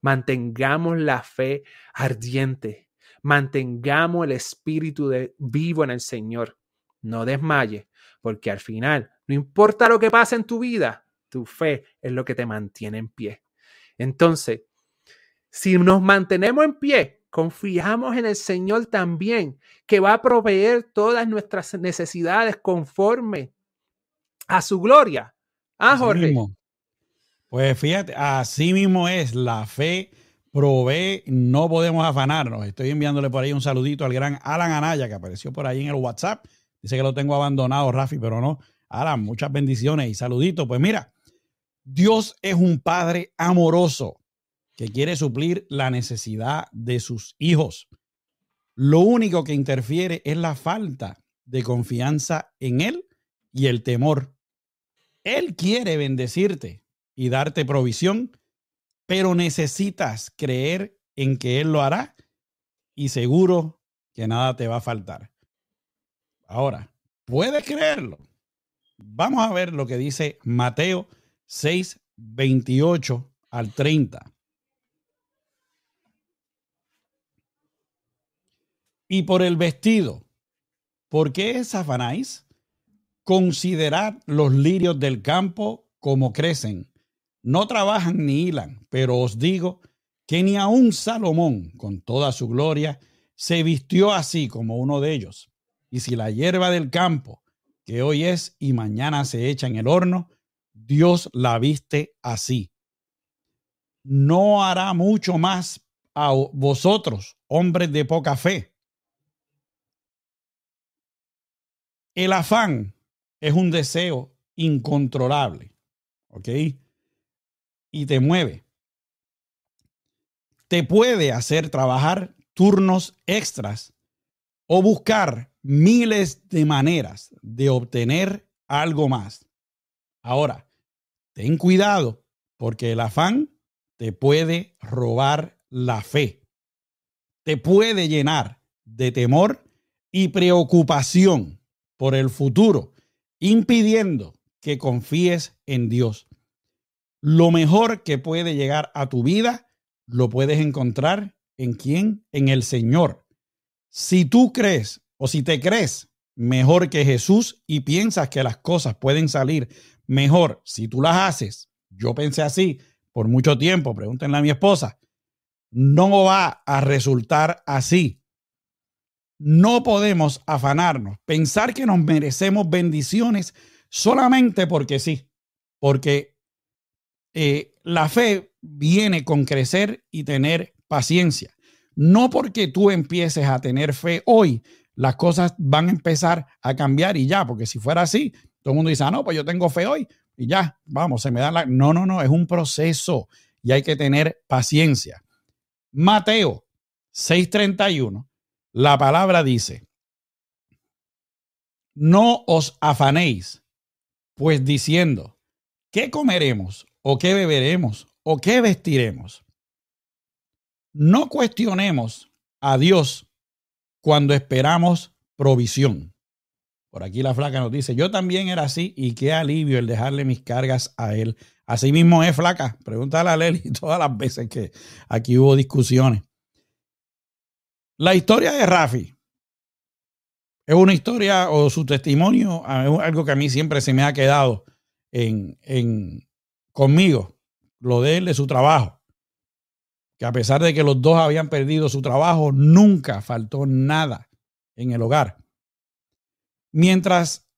Mantengamos la fe ardiente. Mantengamos el espíritu de vivo en el Señor. No desmayes, porque al final, no importa lo que pase en tu vida, tu fe es lo que te mantiene en pie. Entonces, si nos mantenemos en pie, confiamos en el Señor también, que va a proveer todas nuestras necesidades conforme a su gloria. Ah, Jorge. Pues fíjate, así mismo es la fe provee, no podemos afanarnos. Estoy enviándole por ahí un saludito al gran Alan Anaya que apareció por ahí en el WhatsApp. Dice que lo tengo abandonado, Rafi, pero no. Alan, muchas bendiciones y saluditos. Pues mira, Dios es un padre amoroso que quiere suplir la necesidad de sus hijos. Lo único que interfiere es la falta de confianza en Él y el temor él quiere bendecirte y darte provisión, pero necesitas creer en que Él lo hará y seguro que nada te va a faltar. Ahora, ¿puedes creerlo? Vamos a ver lo que dice Mateo 6, 28 al 30. Y por el vestido, ¿por qué es afanáis? Considerad los lirios del campo como crecen. No trabajan ni hilan, pero os digo que ni aun Salomón, con toda su gloria, se vistió así como uno de ellos. Y si la hierba del campo, que hoy es y mañana se echa en el horno, Dios la viste así. No hará mucho más a vosotros, hombres de poca fe. El afán es un deseo incontrolable, ¿ok? Y te mueve. Te puede hacer trabajar turnos extras o buscar miles de maneras de obtener algo más. Ahora, ten cuidado porque el afán te puede robar la fe. Te puede llenar de temor y preocupación por el futuro impidiendo que confíes en Dios. Lo mejor que puede llegar a tu vida lo puedes encontrar en quién? En el Señor. Si tú crees o si te crees mejor que Jesús y piensas que las cosas pueden salir mejor si tú las haces, yo pensé así por mucho tiempo, pregúntenle a mi esposa, no va a resultar así. No podemos afanarnos, pensar que nos merecemos bendiciones solamente porque sí, porque eh, la fe viene con crecer y tener paciencia. No porque tú empieces a tener fe hoy, las cosas van a empezar a cambiar y ya, porque si fuera así, todo el mundo dice, ah, no, pues yo tengo fe hoy y ya, vamos, se me da la... No, no, no, es un proceso y hay que tener paciencia. Mateo 6:31, la palabra dice, no os afanéis, pues diciendo, ¿qué comeremos o qué beberemos o qué vestiremos? No cuestionemos a Dios cuando esperamos provisión. Por aquí la flaca nos dice, yo también era así y qué alivio el dejarle mis cargas a él. Así mismo es flaca. Pregúntale a Leli todas las veces que aquí hubo discusiones. La historia de Rafi es una historia o su testimonio, es algo que a mí siempre se me ha quedado en, en, conmigo, lo de él, de su trabajo. Que a pesar de que los dos habían perdido su trabajo, nunca faltó nada en el hogar. Mientras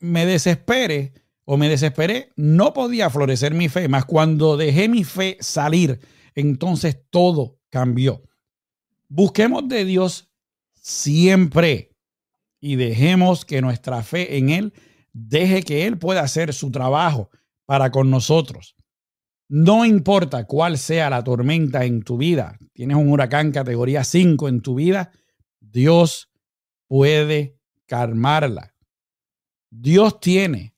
me desespere o me desesperé, no podía florecer mi fe, más cuando dejé mi fe salir, entonces todo cambió. Busquemos de Dios siempre y dejemos que nuestra fe en Él deje que Él pueda hacer su trabajo para con nosotros. No importa cuál sea la tormenta en tu vida, tienes un huracán categoría 5 en tu vida, Dios puede calmarla. Dios tiene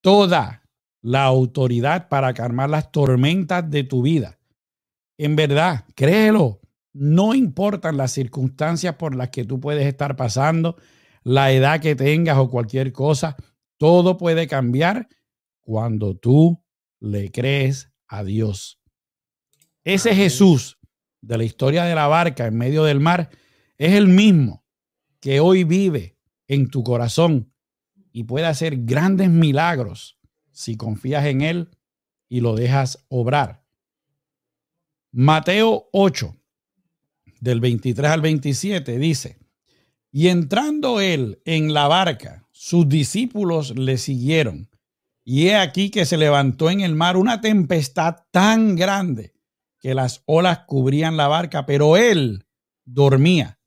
toda la autoridad para calmar las tormentas de tu vida. En verdad, créelo, no importan las circunstancias por las que tú puedes estar pasando, la edad que tengas o cualquier cosa, todo puede cambiar cuando tú le crees a Dios. Ese Jesús de la historia de la barca en medio del mar es el mismo que hoy vive en tu corazón y puede hacer grandes milagros si confías en Él y lo dejas obrar. Mateo 8, del 23 al 27, dice, y entrando Él en la barca, sus discípulos le siguieron. Y he aquí que se levantó en el mar una tempestad tan grande que las olas cubrían la barca, pero él dormía.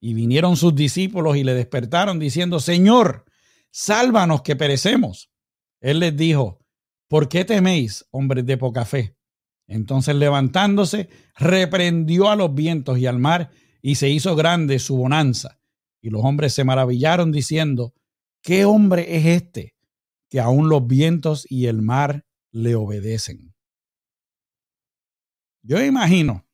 Y vinieron sus discípulos y le despertaron diciendo, Señor, sálvanos que perecemos. Él les dijo, ¿por qué teméis, hombres de poca fe? Entonces levantándose, reprendió a los vientos y al mar y se hizo grande su bonanza. Y los hombres se maravillaron diciendo, ¿qué hombre es este que aún los vientos y el mar le obedecen? Yo imagino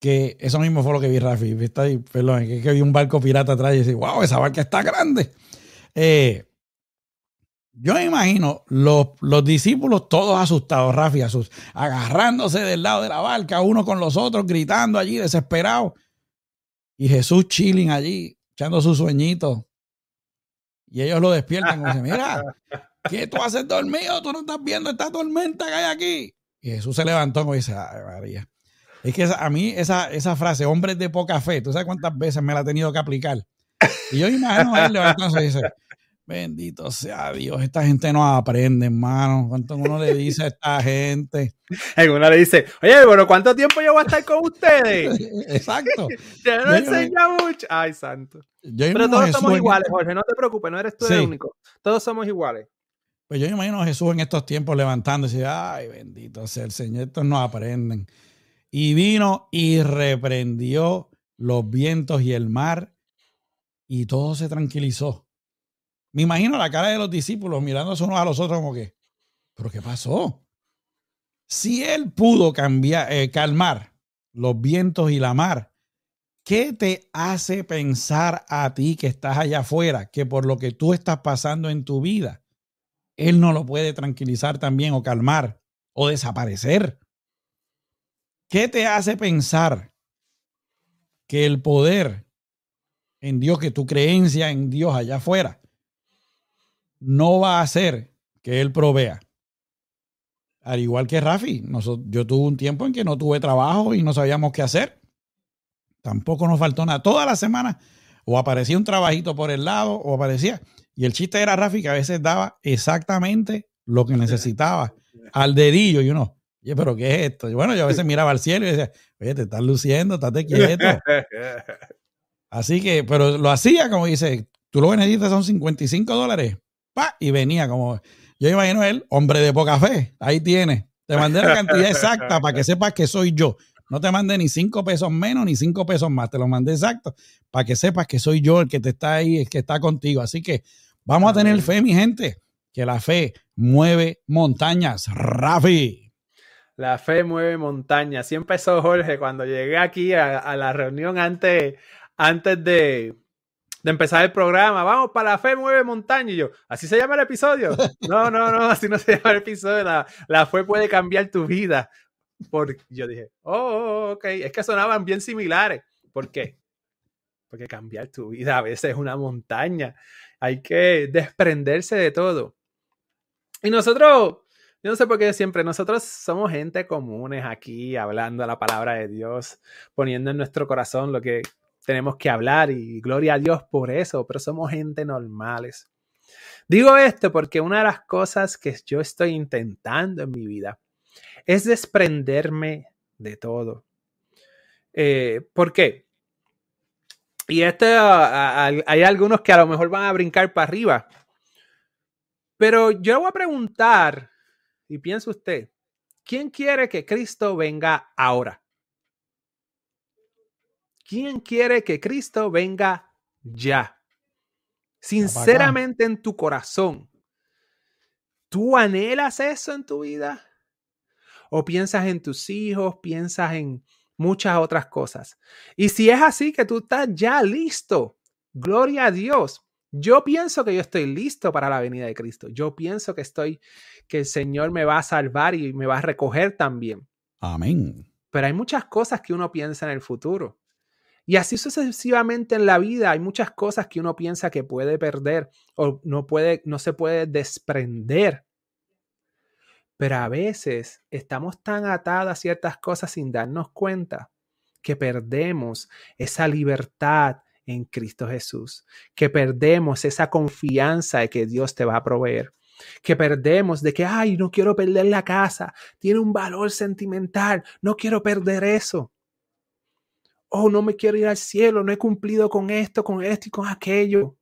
que eso mismo fue lo que vi, Rafi. Perdón, que, vi un barco pirata atrás y dije, wow, esa barca está grande. Eh, yo me imagino los, los, discípulos todos asustados, Rafi, agarrándose del lado de la barca, uno con los otros, gritando allí, desesperados. Y Jesús chilling allí, echando su sueñito. Y ellos lo despiertan y dicen, mira, ¿qué tú haces dormido? Tú no estás viendo esta tormenta que hay aquí. Y Jesús se levantó y dice, ay María. Es que a mí esa, esa frase, hombres de poca fe, ¿tú sabes cuántas veces me la he tenido que aplicar? Y yo imagino a él levantándose y dice, Bendito sea Dios, esta gente no aprende, hermano. ¿Cuánto uno le dice a esta gente? Uno le dice, oye, pero ¿cuánto tiempo yo voy a estar con ustedes? Exacto. Te no enseña mucho. Ay, santo. pero todos somos iguales, Jorge, no te preocupes, no eres tú el único. Todos somos iguales. Pues yo imagino a Jesús en estos tiempos levantándose, ay, bendito sea el Señor, estos no aprenden. Y vino y reprendió los vientos y el mar y todo se tranquilizó. Me imagino la cara de los discípulos mirándose unos a los otros como que, ¿pero qué pasó? Si él pudo cambiar, eh, calmar los vientos y la mar, ¿qué te hace pensar a ti que estás allá afuera, que por lo que tú estás pasando en tu vida, él no lo puede tranquilizar también o calmar o desaparecer? ¿Qué te hace pensar que el poder en Dios, que tu creencia en Dios allá afuera, no va a hacer que él provea. Al igual que Rafi, yo tuve un tiempo en que no tuve trabajo y no sabíamos qué hacer. tampoco nos faltó nada. Toda la semana o aparecía un trabajito por el lado o aparecía. Y el chiste era, Rafi, que a veces daba exactamente lo que necesitaba al dedillo y uno, oye, pero ¿qué es esto? Y bueno, yo a veces miraba al cielo y decía, oye, te estás luciendo, estate quieto. Así que, pero lo hacía como dice, tú lo que necesitas son 55 dólares. ¡Pa! Y venía como, yo imagino él, hombre de poca fe, ahí tiene. Te mandé la cantidad exacta para que sepas que soy yo. No te mandé ni cinco pesos menos ni cinco pesos más. Te lo mandé exacto para que sepas que soy yo el que te está ahí, el que está contigo. Así que vamos a tener fe, mi gente, que la fe mueve montañas. Rafi. La fe mueve montañas. Así empezó Jorge cuando llegué aquí a, la reunión antes, antes de, de empezar el programa. Vamos para la fe mueve montañas. Y yo, ¿así se llama el episodio? No, no, no, así no se llama el episodio. La, la fe puede cambiar tu vida. Porque yo dije, oh, ok, es que sonaban bien similares. ¿Por qué? Porque cambiar tu vida a veces es una montaña. Hay que desprenderse de todo. Y nosotros, yo no sé por qué siempre, nosotros somos gente comunes aquí, hablando la palabra de Dios, poniendo en nuestro corazón lo que tenemos que hablar y gloria a Dios por eso, pero somos gente normales. Digo esto porque una de las cosas que yo estoy intentando en mi vida es desprenderme de todo. Eh, ¿Por qué? Y este, hay algunos que a lo mejor van a brincar para arriba. Pero yo voy a preguntar, y piensa usted, ¿quién quiere que Cristo venga ahora? ¿Quién quiere que Cristo venga ya? Sinceramente en tu corazón, ¿tú anhelas eso en tu vida? o piensas en tus hijos, piensas en muchas otras cosas. Y si es así que tú estás ya listo, gloria a Dios. Yo pienso que yo estoy listo para la venida de Cristo. Yo pienso que estoy, que el Señor me va a salvar y me va a recoger también. Amén. Pero hay muchas cosas que uno piensa en el futuro. Y así sucesivamente en la vida hay muchas cosas que uno piensa que puede perder o no puede, no se puede desprender pero a veces estamos tan atados a ciertas cosas sin darnos cuenta que perdemos esa libertad en Cristo Jesús, que perdemos esa confianza de que Dios te va a proveer, que perdemos de que, ay, no quiero perder la casa, tiene un valor sentimental, no quiero perder eso. Oh, no me quiero ir al cielo, no he cumplido con esto, con esto y con aquello.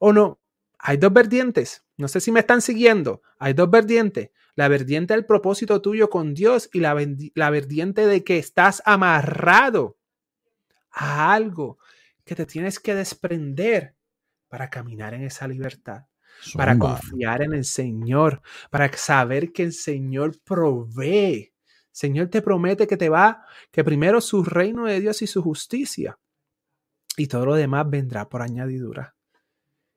O no, hay dos vertientes, no sé si me están siguiendo, hay dos vertientes la vertiente del propósito tuyo con Dios y la, la vertiente de que estás amarrado a algo que te tienes que desprender para caminar en esa libertad, para confiar en el Señor, para saber que el Señor provee. Señor te promete que te va, que primero su reino de Dios y su justicia y todo lo demás vendrá por añadidura.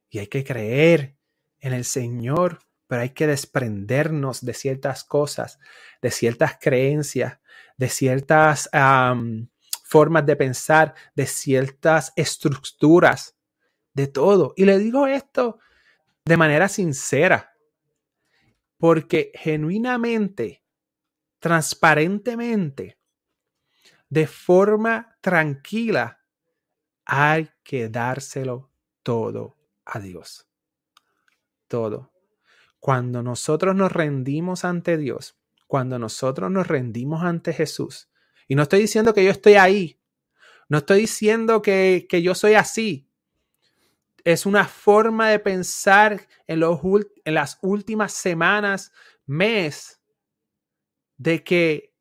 Y hay que creer en el Señor pero hay que desprendernos de ciertas cosas, de ciertas creencias, de ciertas formas de pensar, de ciertas estructuras, de todo. Y le digo esto de manera sincera, porque genuinamente, transparentemente, de forma tranquila, hay que dárselo todo a Dios. Todo. Cuando nosotros nos rendimos ante Dios, cuando nosotros nos rendimos ante Jesús, y no estoy diciendo que yo estoy ahí, no estoy diciendo que, yo soy así, es una forma de pensar en, los, en las últimas semanas, mes, de que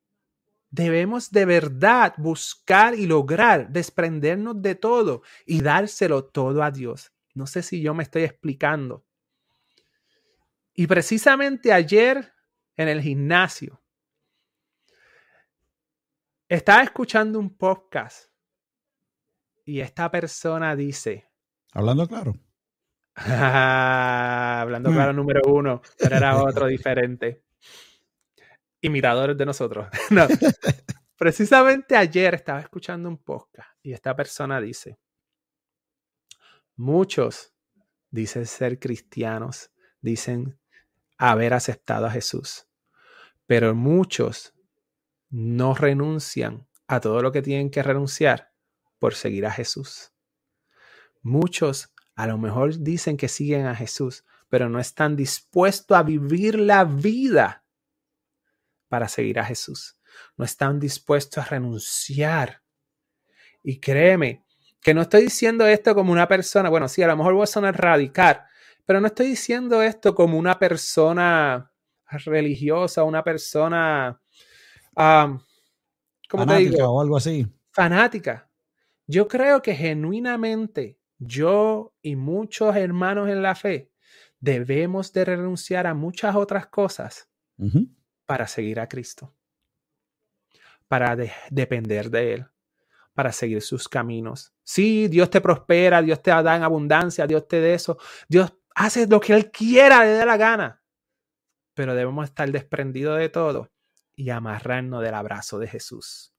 debemos de verdad buscar y lograr desprendernos de todo y dárselo todo a Dios. No sé si yo me estoy explicando. Y precisamente ayer en el gimnasio estaba escuchando un podcast y esta persona dice... Hablando claro. hablando mm. claro número uno, pero era otro diferente. Imitadores de nosotros. no. Precisamente ayer estaba escuchando un podcast y esta persona dice, muchos dicen ser cristianos, dicen haber aceptado a Jesús. Pero muchos no renuncian a todo lo que tienen que renunciar por seguir a Jesús. Muchos a lo mejor dicen que siguen a Jesús, pero no están dispuestos a vivir la vida para seguir a Jesús. No están dispuestos a renunciar. Y créeme, que no estoy diciendo esto como una persona, bueno, sí, a lo mejor voy a sonar radical, pero no estoy diciendo esto como una persona religiosa, una persona, um, ¿cómo te digo? o algo así. Fanática. Yo creo que genuinamente yo y muchos hermanos en la fe debemos de renunciar a muchas otras cosas para seguir a Cristo, para depender de Él, para seguir sus caminos. Sí, Dios te prospera, Dios te da en abundancia, Dios te da eso, Dios hace lo que Él quiera, le da la gana, pero debemos estar desprendidos de todo y amarrarnos del abrazo de Jesús.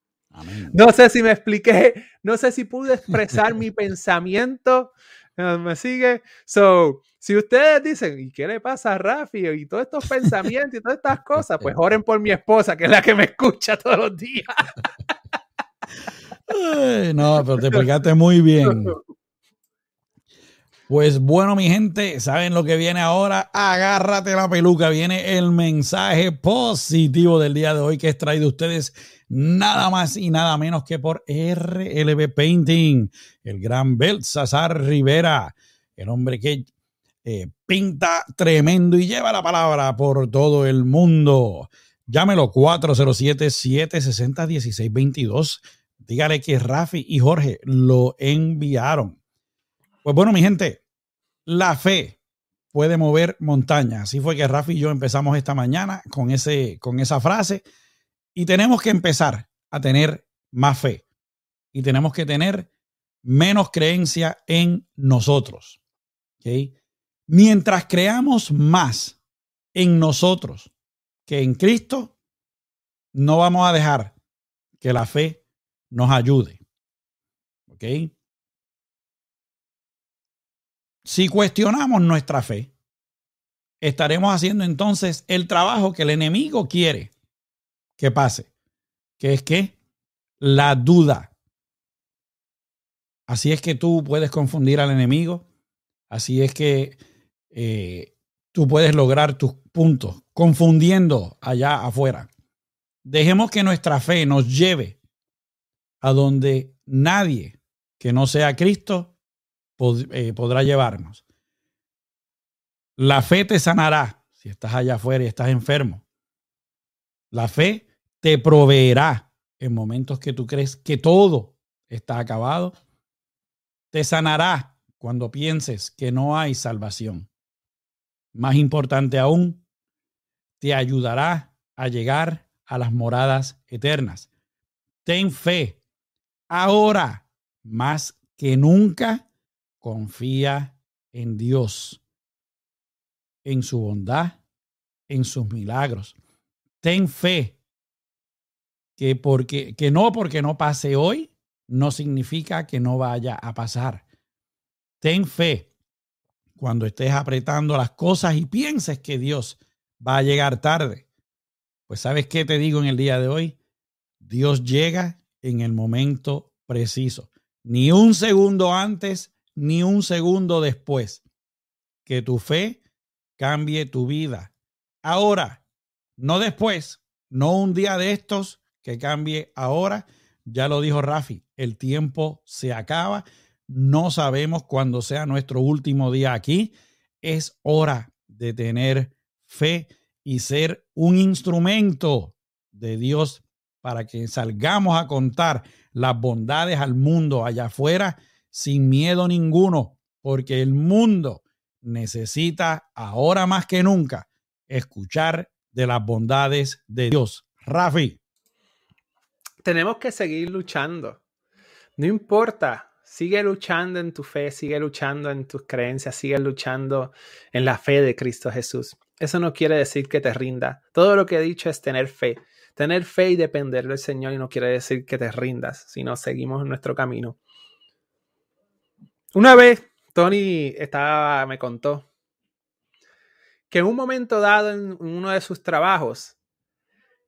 No sé si me expliqué, no sé si pude expresar mi pensamiento. Eh, ¿Me sigue? So, si ustedes dicen, ¿y qué le pasa a Rafi? Y todos estos pensamientos y todas estas cosas, pues oren por mi esposa, que es la que me escucha todos los días. no, pero te explicaste muy bien. Pues bueno, mi gente, ¿saben lo que viene ahora? Agárrate la peluca. Viene el mensaje positivo del día de hoy que es traído ustedes nada más y nada menos que por RLB Painting, el gran Belsasar Rivera, el hombre que eh, pinta tremendo y lleva la palabra por todo el mundo. Llámelo 407-760-1622. Dígale que Rafi y Jorge lo enviaron. Pues bueno, mi gente, la fe puede mover montañas. Así fue que Rafi y yo empezamos esta mañana con, ese, con esa frase. Y tenemos que empezar a tener más fe. Y tenemos que tener menos creencia en nosotros. Mientras creamos más en nosotros que en Cristo, no vamos a dejar que la fe nos ayude. ¿Ok? Si cuestionamos nuestra fe, estaremos haciendo entonces el trabajo que el enemigo quiere que pase, que es que la duda. Así es que tú puedes confundir al enemigo, así es que eh, tú puedes lograr tus puntos confundiendo allá afuera. Dejemos que nuestra fe nos lleve a donde nadie que no sea Cristo eh, podrá llevarnos. La fe te sanará si estás allá afuera y estás enfermo. La fe te proveerá en momentos que tú crees que todo está acabado. Te sanará cuando pienses que no hay salvación. Más importante aún, te ayudará a llegar a las moradas eternas. Ten fe ahora más que nunca confía en Dios, en su bondad, en sus milagros. Ten fe que, porque, que no porque no pase hoy, no significa que no vaya a pasar. Ten fe cuando estés apretando las cosas y pienses que Dios va a llegar tarde. Pues sabes qué te digo en el día de hoy? Dios llega en el momento preciso. Ni un segundo antes ni un segundo después. Que tu fe cambie tu vida. Ahora, no después, no un día de estos que cambie ahora. Ya lo dijo Rafi, el tiempo se acaba. No sabemos cuándo sea nuestro último día aquí. Es hora de tener fe y ser un instrumento de Dios para que salgamos a contar las bondades al mundo allá afuera sin miedo ninguno, porque el mundo necesita ahora más que nunca escuchar de las bondades de Dios. Rafi. Tenemos que seguir luchando. No importa, sigue luchando en tu fe, sigue luchando en tus creencias, sigue luchando en la fe de Cristo Jesús. Eso no quiere decir que te rinda. Todo lo que he dicho es tener fe. Tener fe y depender del Señor y no quiere decir que te rindas, sino seguimos nuestro camino. Una vez Tony estaba, me contó que en un momento dado en uno de sus trabajos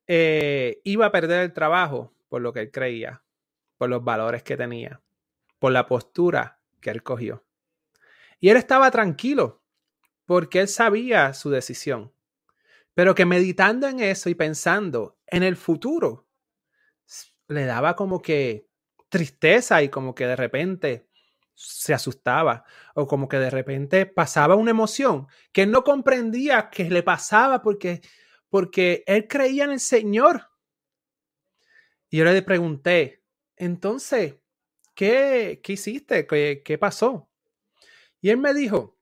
eh, iba a perder el trabajo por lo que él creía, por los valores que tenía. Por la postura que él cogió. Y él estaba tranquilo porque él sabía su decisión. Pero que meditando en eso y pensando en el futuro, le daba como que tristeza y como que de repente se asustaba o como que de repente pasaba una emoción que no comprendía que le pasaba porque porque él creía en el Señor. Y yo le pregunté, entonces, ¿qué, qué hiciste? ¿Qué, ¿Qué pasó? Y él me dijo,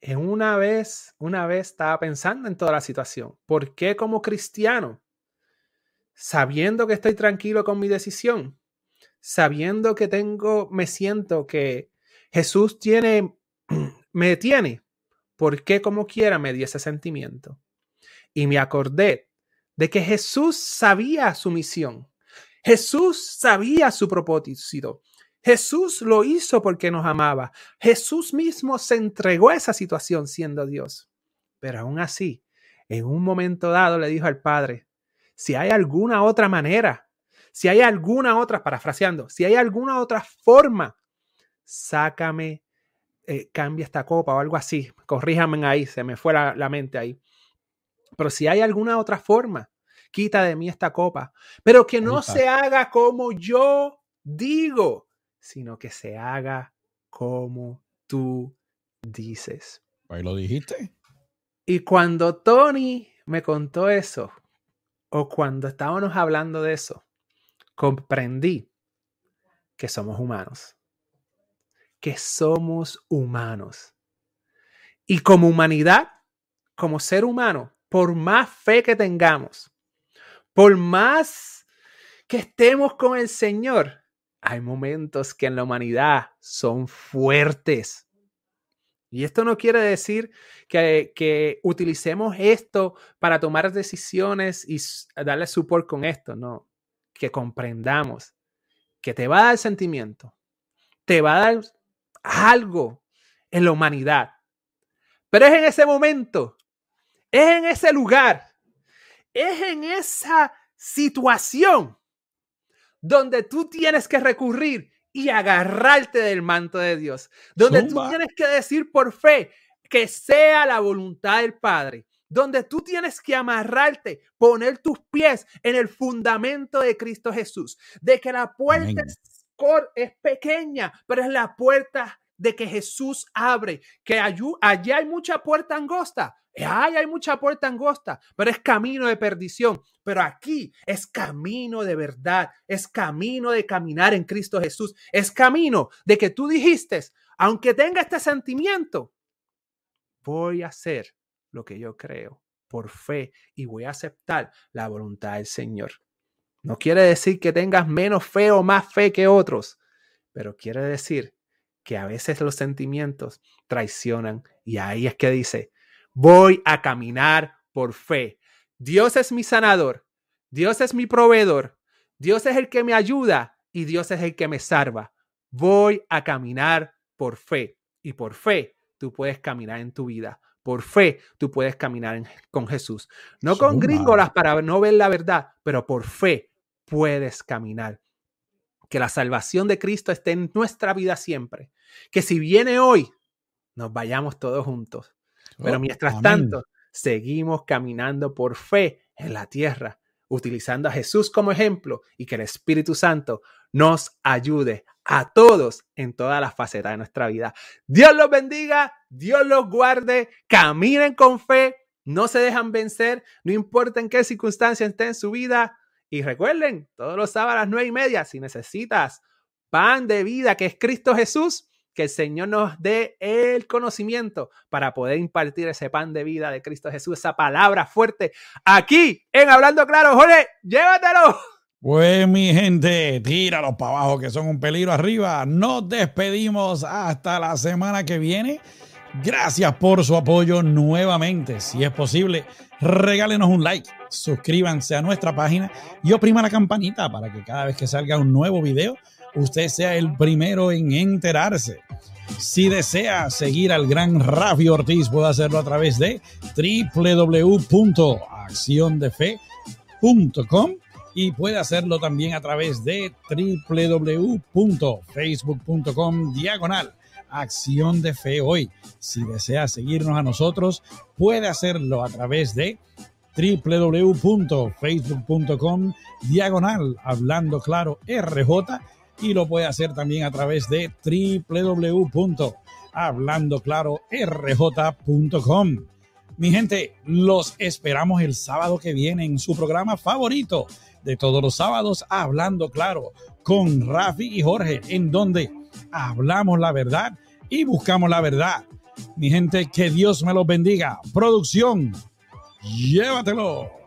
en una vez, una vez estaba pensando en toda la situación. ¿Por qué como cristiano, sabiendo que estoy tranquilo con mi decisión, sabiendo que tengo, me siento que Jesús tiene, me tiene, ¿por qué como quiera me di ese sentimiento? y me acordé de que Jesús sabía su misión. Jesús sabía su propósito. Jesús lo hizo porque nos amaba. Jesús mismo se entregó a esa situación siendo Dios. Pero aún así, en un momento dado le dijo al Padre, si hay alguna otra manera, si hay alguna otra, parafraseando, si hay alguna otra forma, sácame, eh, cambia esta copa o algo así. Corríjame ahí, se me fue la mente ahí. Pero si hay alguna otra forma, quita de mí esta copa. Pero que no se haga como yo digo, sino que se haga como tú dices. Ahí lo dijiste. Y cuando Tony me contó eso, o cuando estábamos hablando de eso, comprendí que somos humanos. Que somos humanos. Y como humanidad, como ser humano, por más fe que tengamos, por más que estemos con el Señor, hay momentos que en la humanidad son fuertes. Y esto no quiere decir que, utilicemos esto para tomar decisiones y darle support con esto, no. Que comprendamos que te va a dar sentimiento, te va a dar algo en la humanidad. Pero es en ese momento es en ese lugar, es en esa situación donde tú tienes que recurrir y agarrarte del manto de Dios, donde tú tienes que decir por fe que sea la voluntad del Padre, donde tú tienes que amarrarte, poner tus pies en el fundamento de Cristo Jesús, de que la puerta es, es, pequeña, pero es la puerta de que Jesús abre, que allí hay mucha puerta angosta, Ay, hay mucha puerta angosta, pero es camino de perdición. Pero aquí es camino de verdad, es camino de caminar en Cristo Jesús, es camino de que tú dijiste, aunque tenga este sentimiento, voy a hacer lo que yo creo por fe y voy a aceptar la voluntad del Señor. No quiere decir que tengas menos fe o más fe que otros, pero quiere decir que a veces los sentimientos traicionan y ahí es que dice, voy a caminar por fe. Dios es mi sanador, Dios es mi proveedor, Dios es el que me ayuda y Dios es el que me salva. Voy a caminar por fe y por fe tú puedes caminar en tu vida. Por fe tú puedes caminar con Jesús. No con gringolas para no ver la verdad, pero por fe puedes caminar. Que la salvación de Cristo esté en nuestra vida siempre. Que si viene hoy, nos vayamos todos juntos. Pero mientras tanto, seguimos caminando por fe en la tierra, utilizando a Jesús como ejemplo y que el Espíritu Santo nos ayude a todos en todas las facetas de nuestra vida. Dios los bendiga, Dios los guarde, caminen con fe, no se dejan vencer, no importa en qué circunstancia esté en su vida. Y recuerden, todos los sábados a las nueve y media, si necesitas pan de vida que es Cristo Jesús, que el Señor nos dé el conocimiento para poder impartir ese pan de vida de Cristo Jesús, esa palabra fuerte aquí en Hablando Claro. Jorge, llévatelo. Pues mi gente, tíralos para abajo que son un peligro arriba. Nos despedimos hasta la semana que viene. Gracias por su apoyo nuevamente. Si es posible, regálenos un like, suscríbanse a nuestra página y oprima la campanita para que cada vez que salga un nuevo video usted sea el primero en enterarse. Si desea seguir al gran Rafi Ortiz, puede hacerlo a través de www.acciondefe.com y puede hacerlo también a través de www.facebook.com diagonal acción de fe hoy. Si desea seguirnos a nosotros, puede hacerlo a través de www.facebook.com diagonal hablando claro RJ y lo puede hacer también a través de www.hablandoclarorj.com. Mi gente, los esperamos el sábado que viene en su programa favorito de todos los sábados, Hablando Claro, con Rafi y Jorge, en donde hablamos la verdad y buscamos la verdad. Mi gente, que Dios me los bendiga. Producción, llévatelo.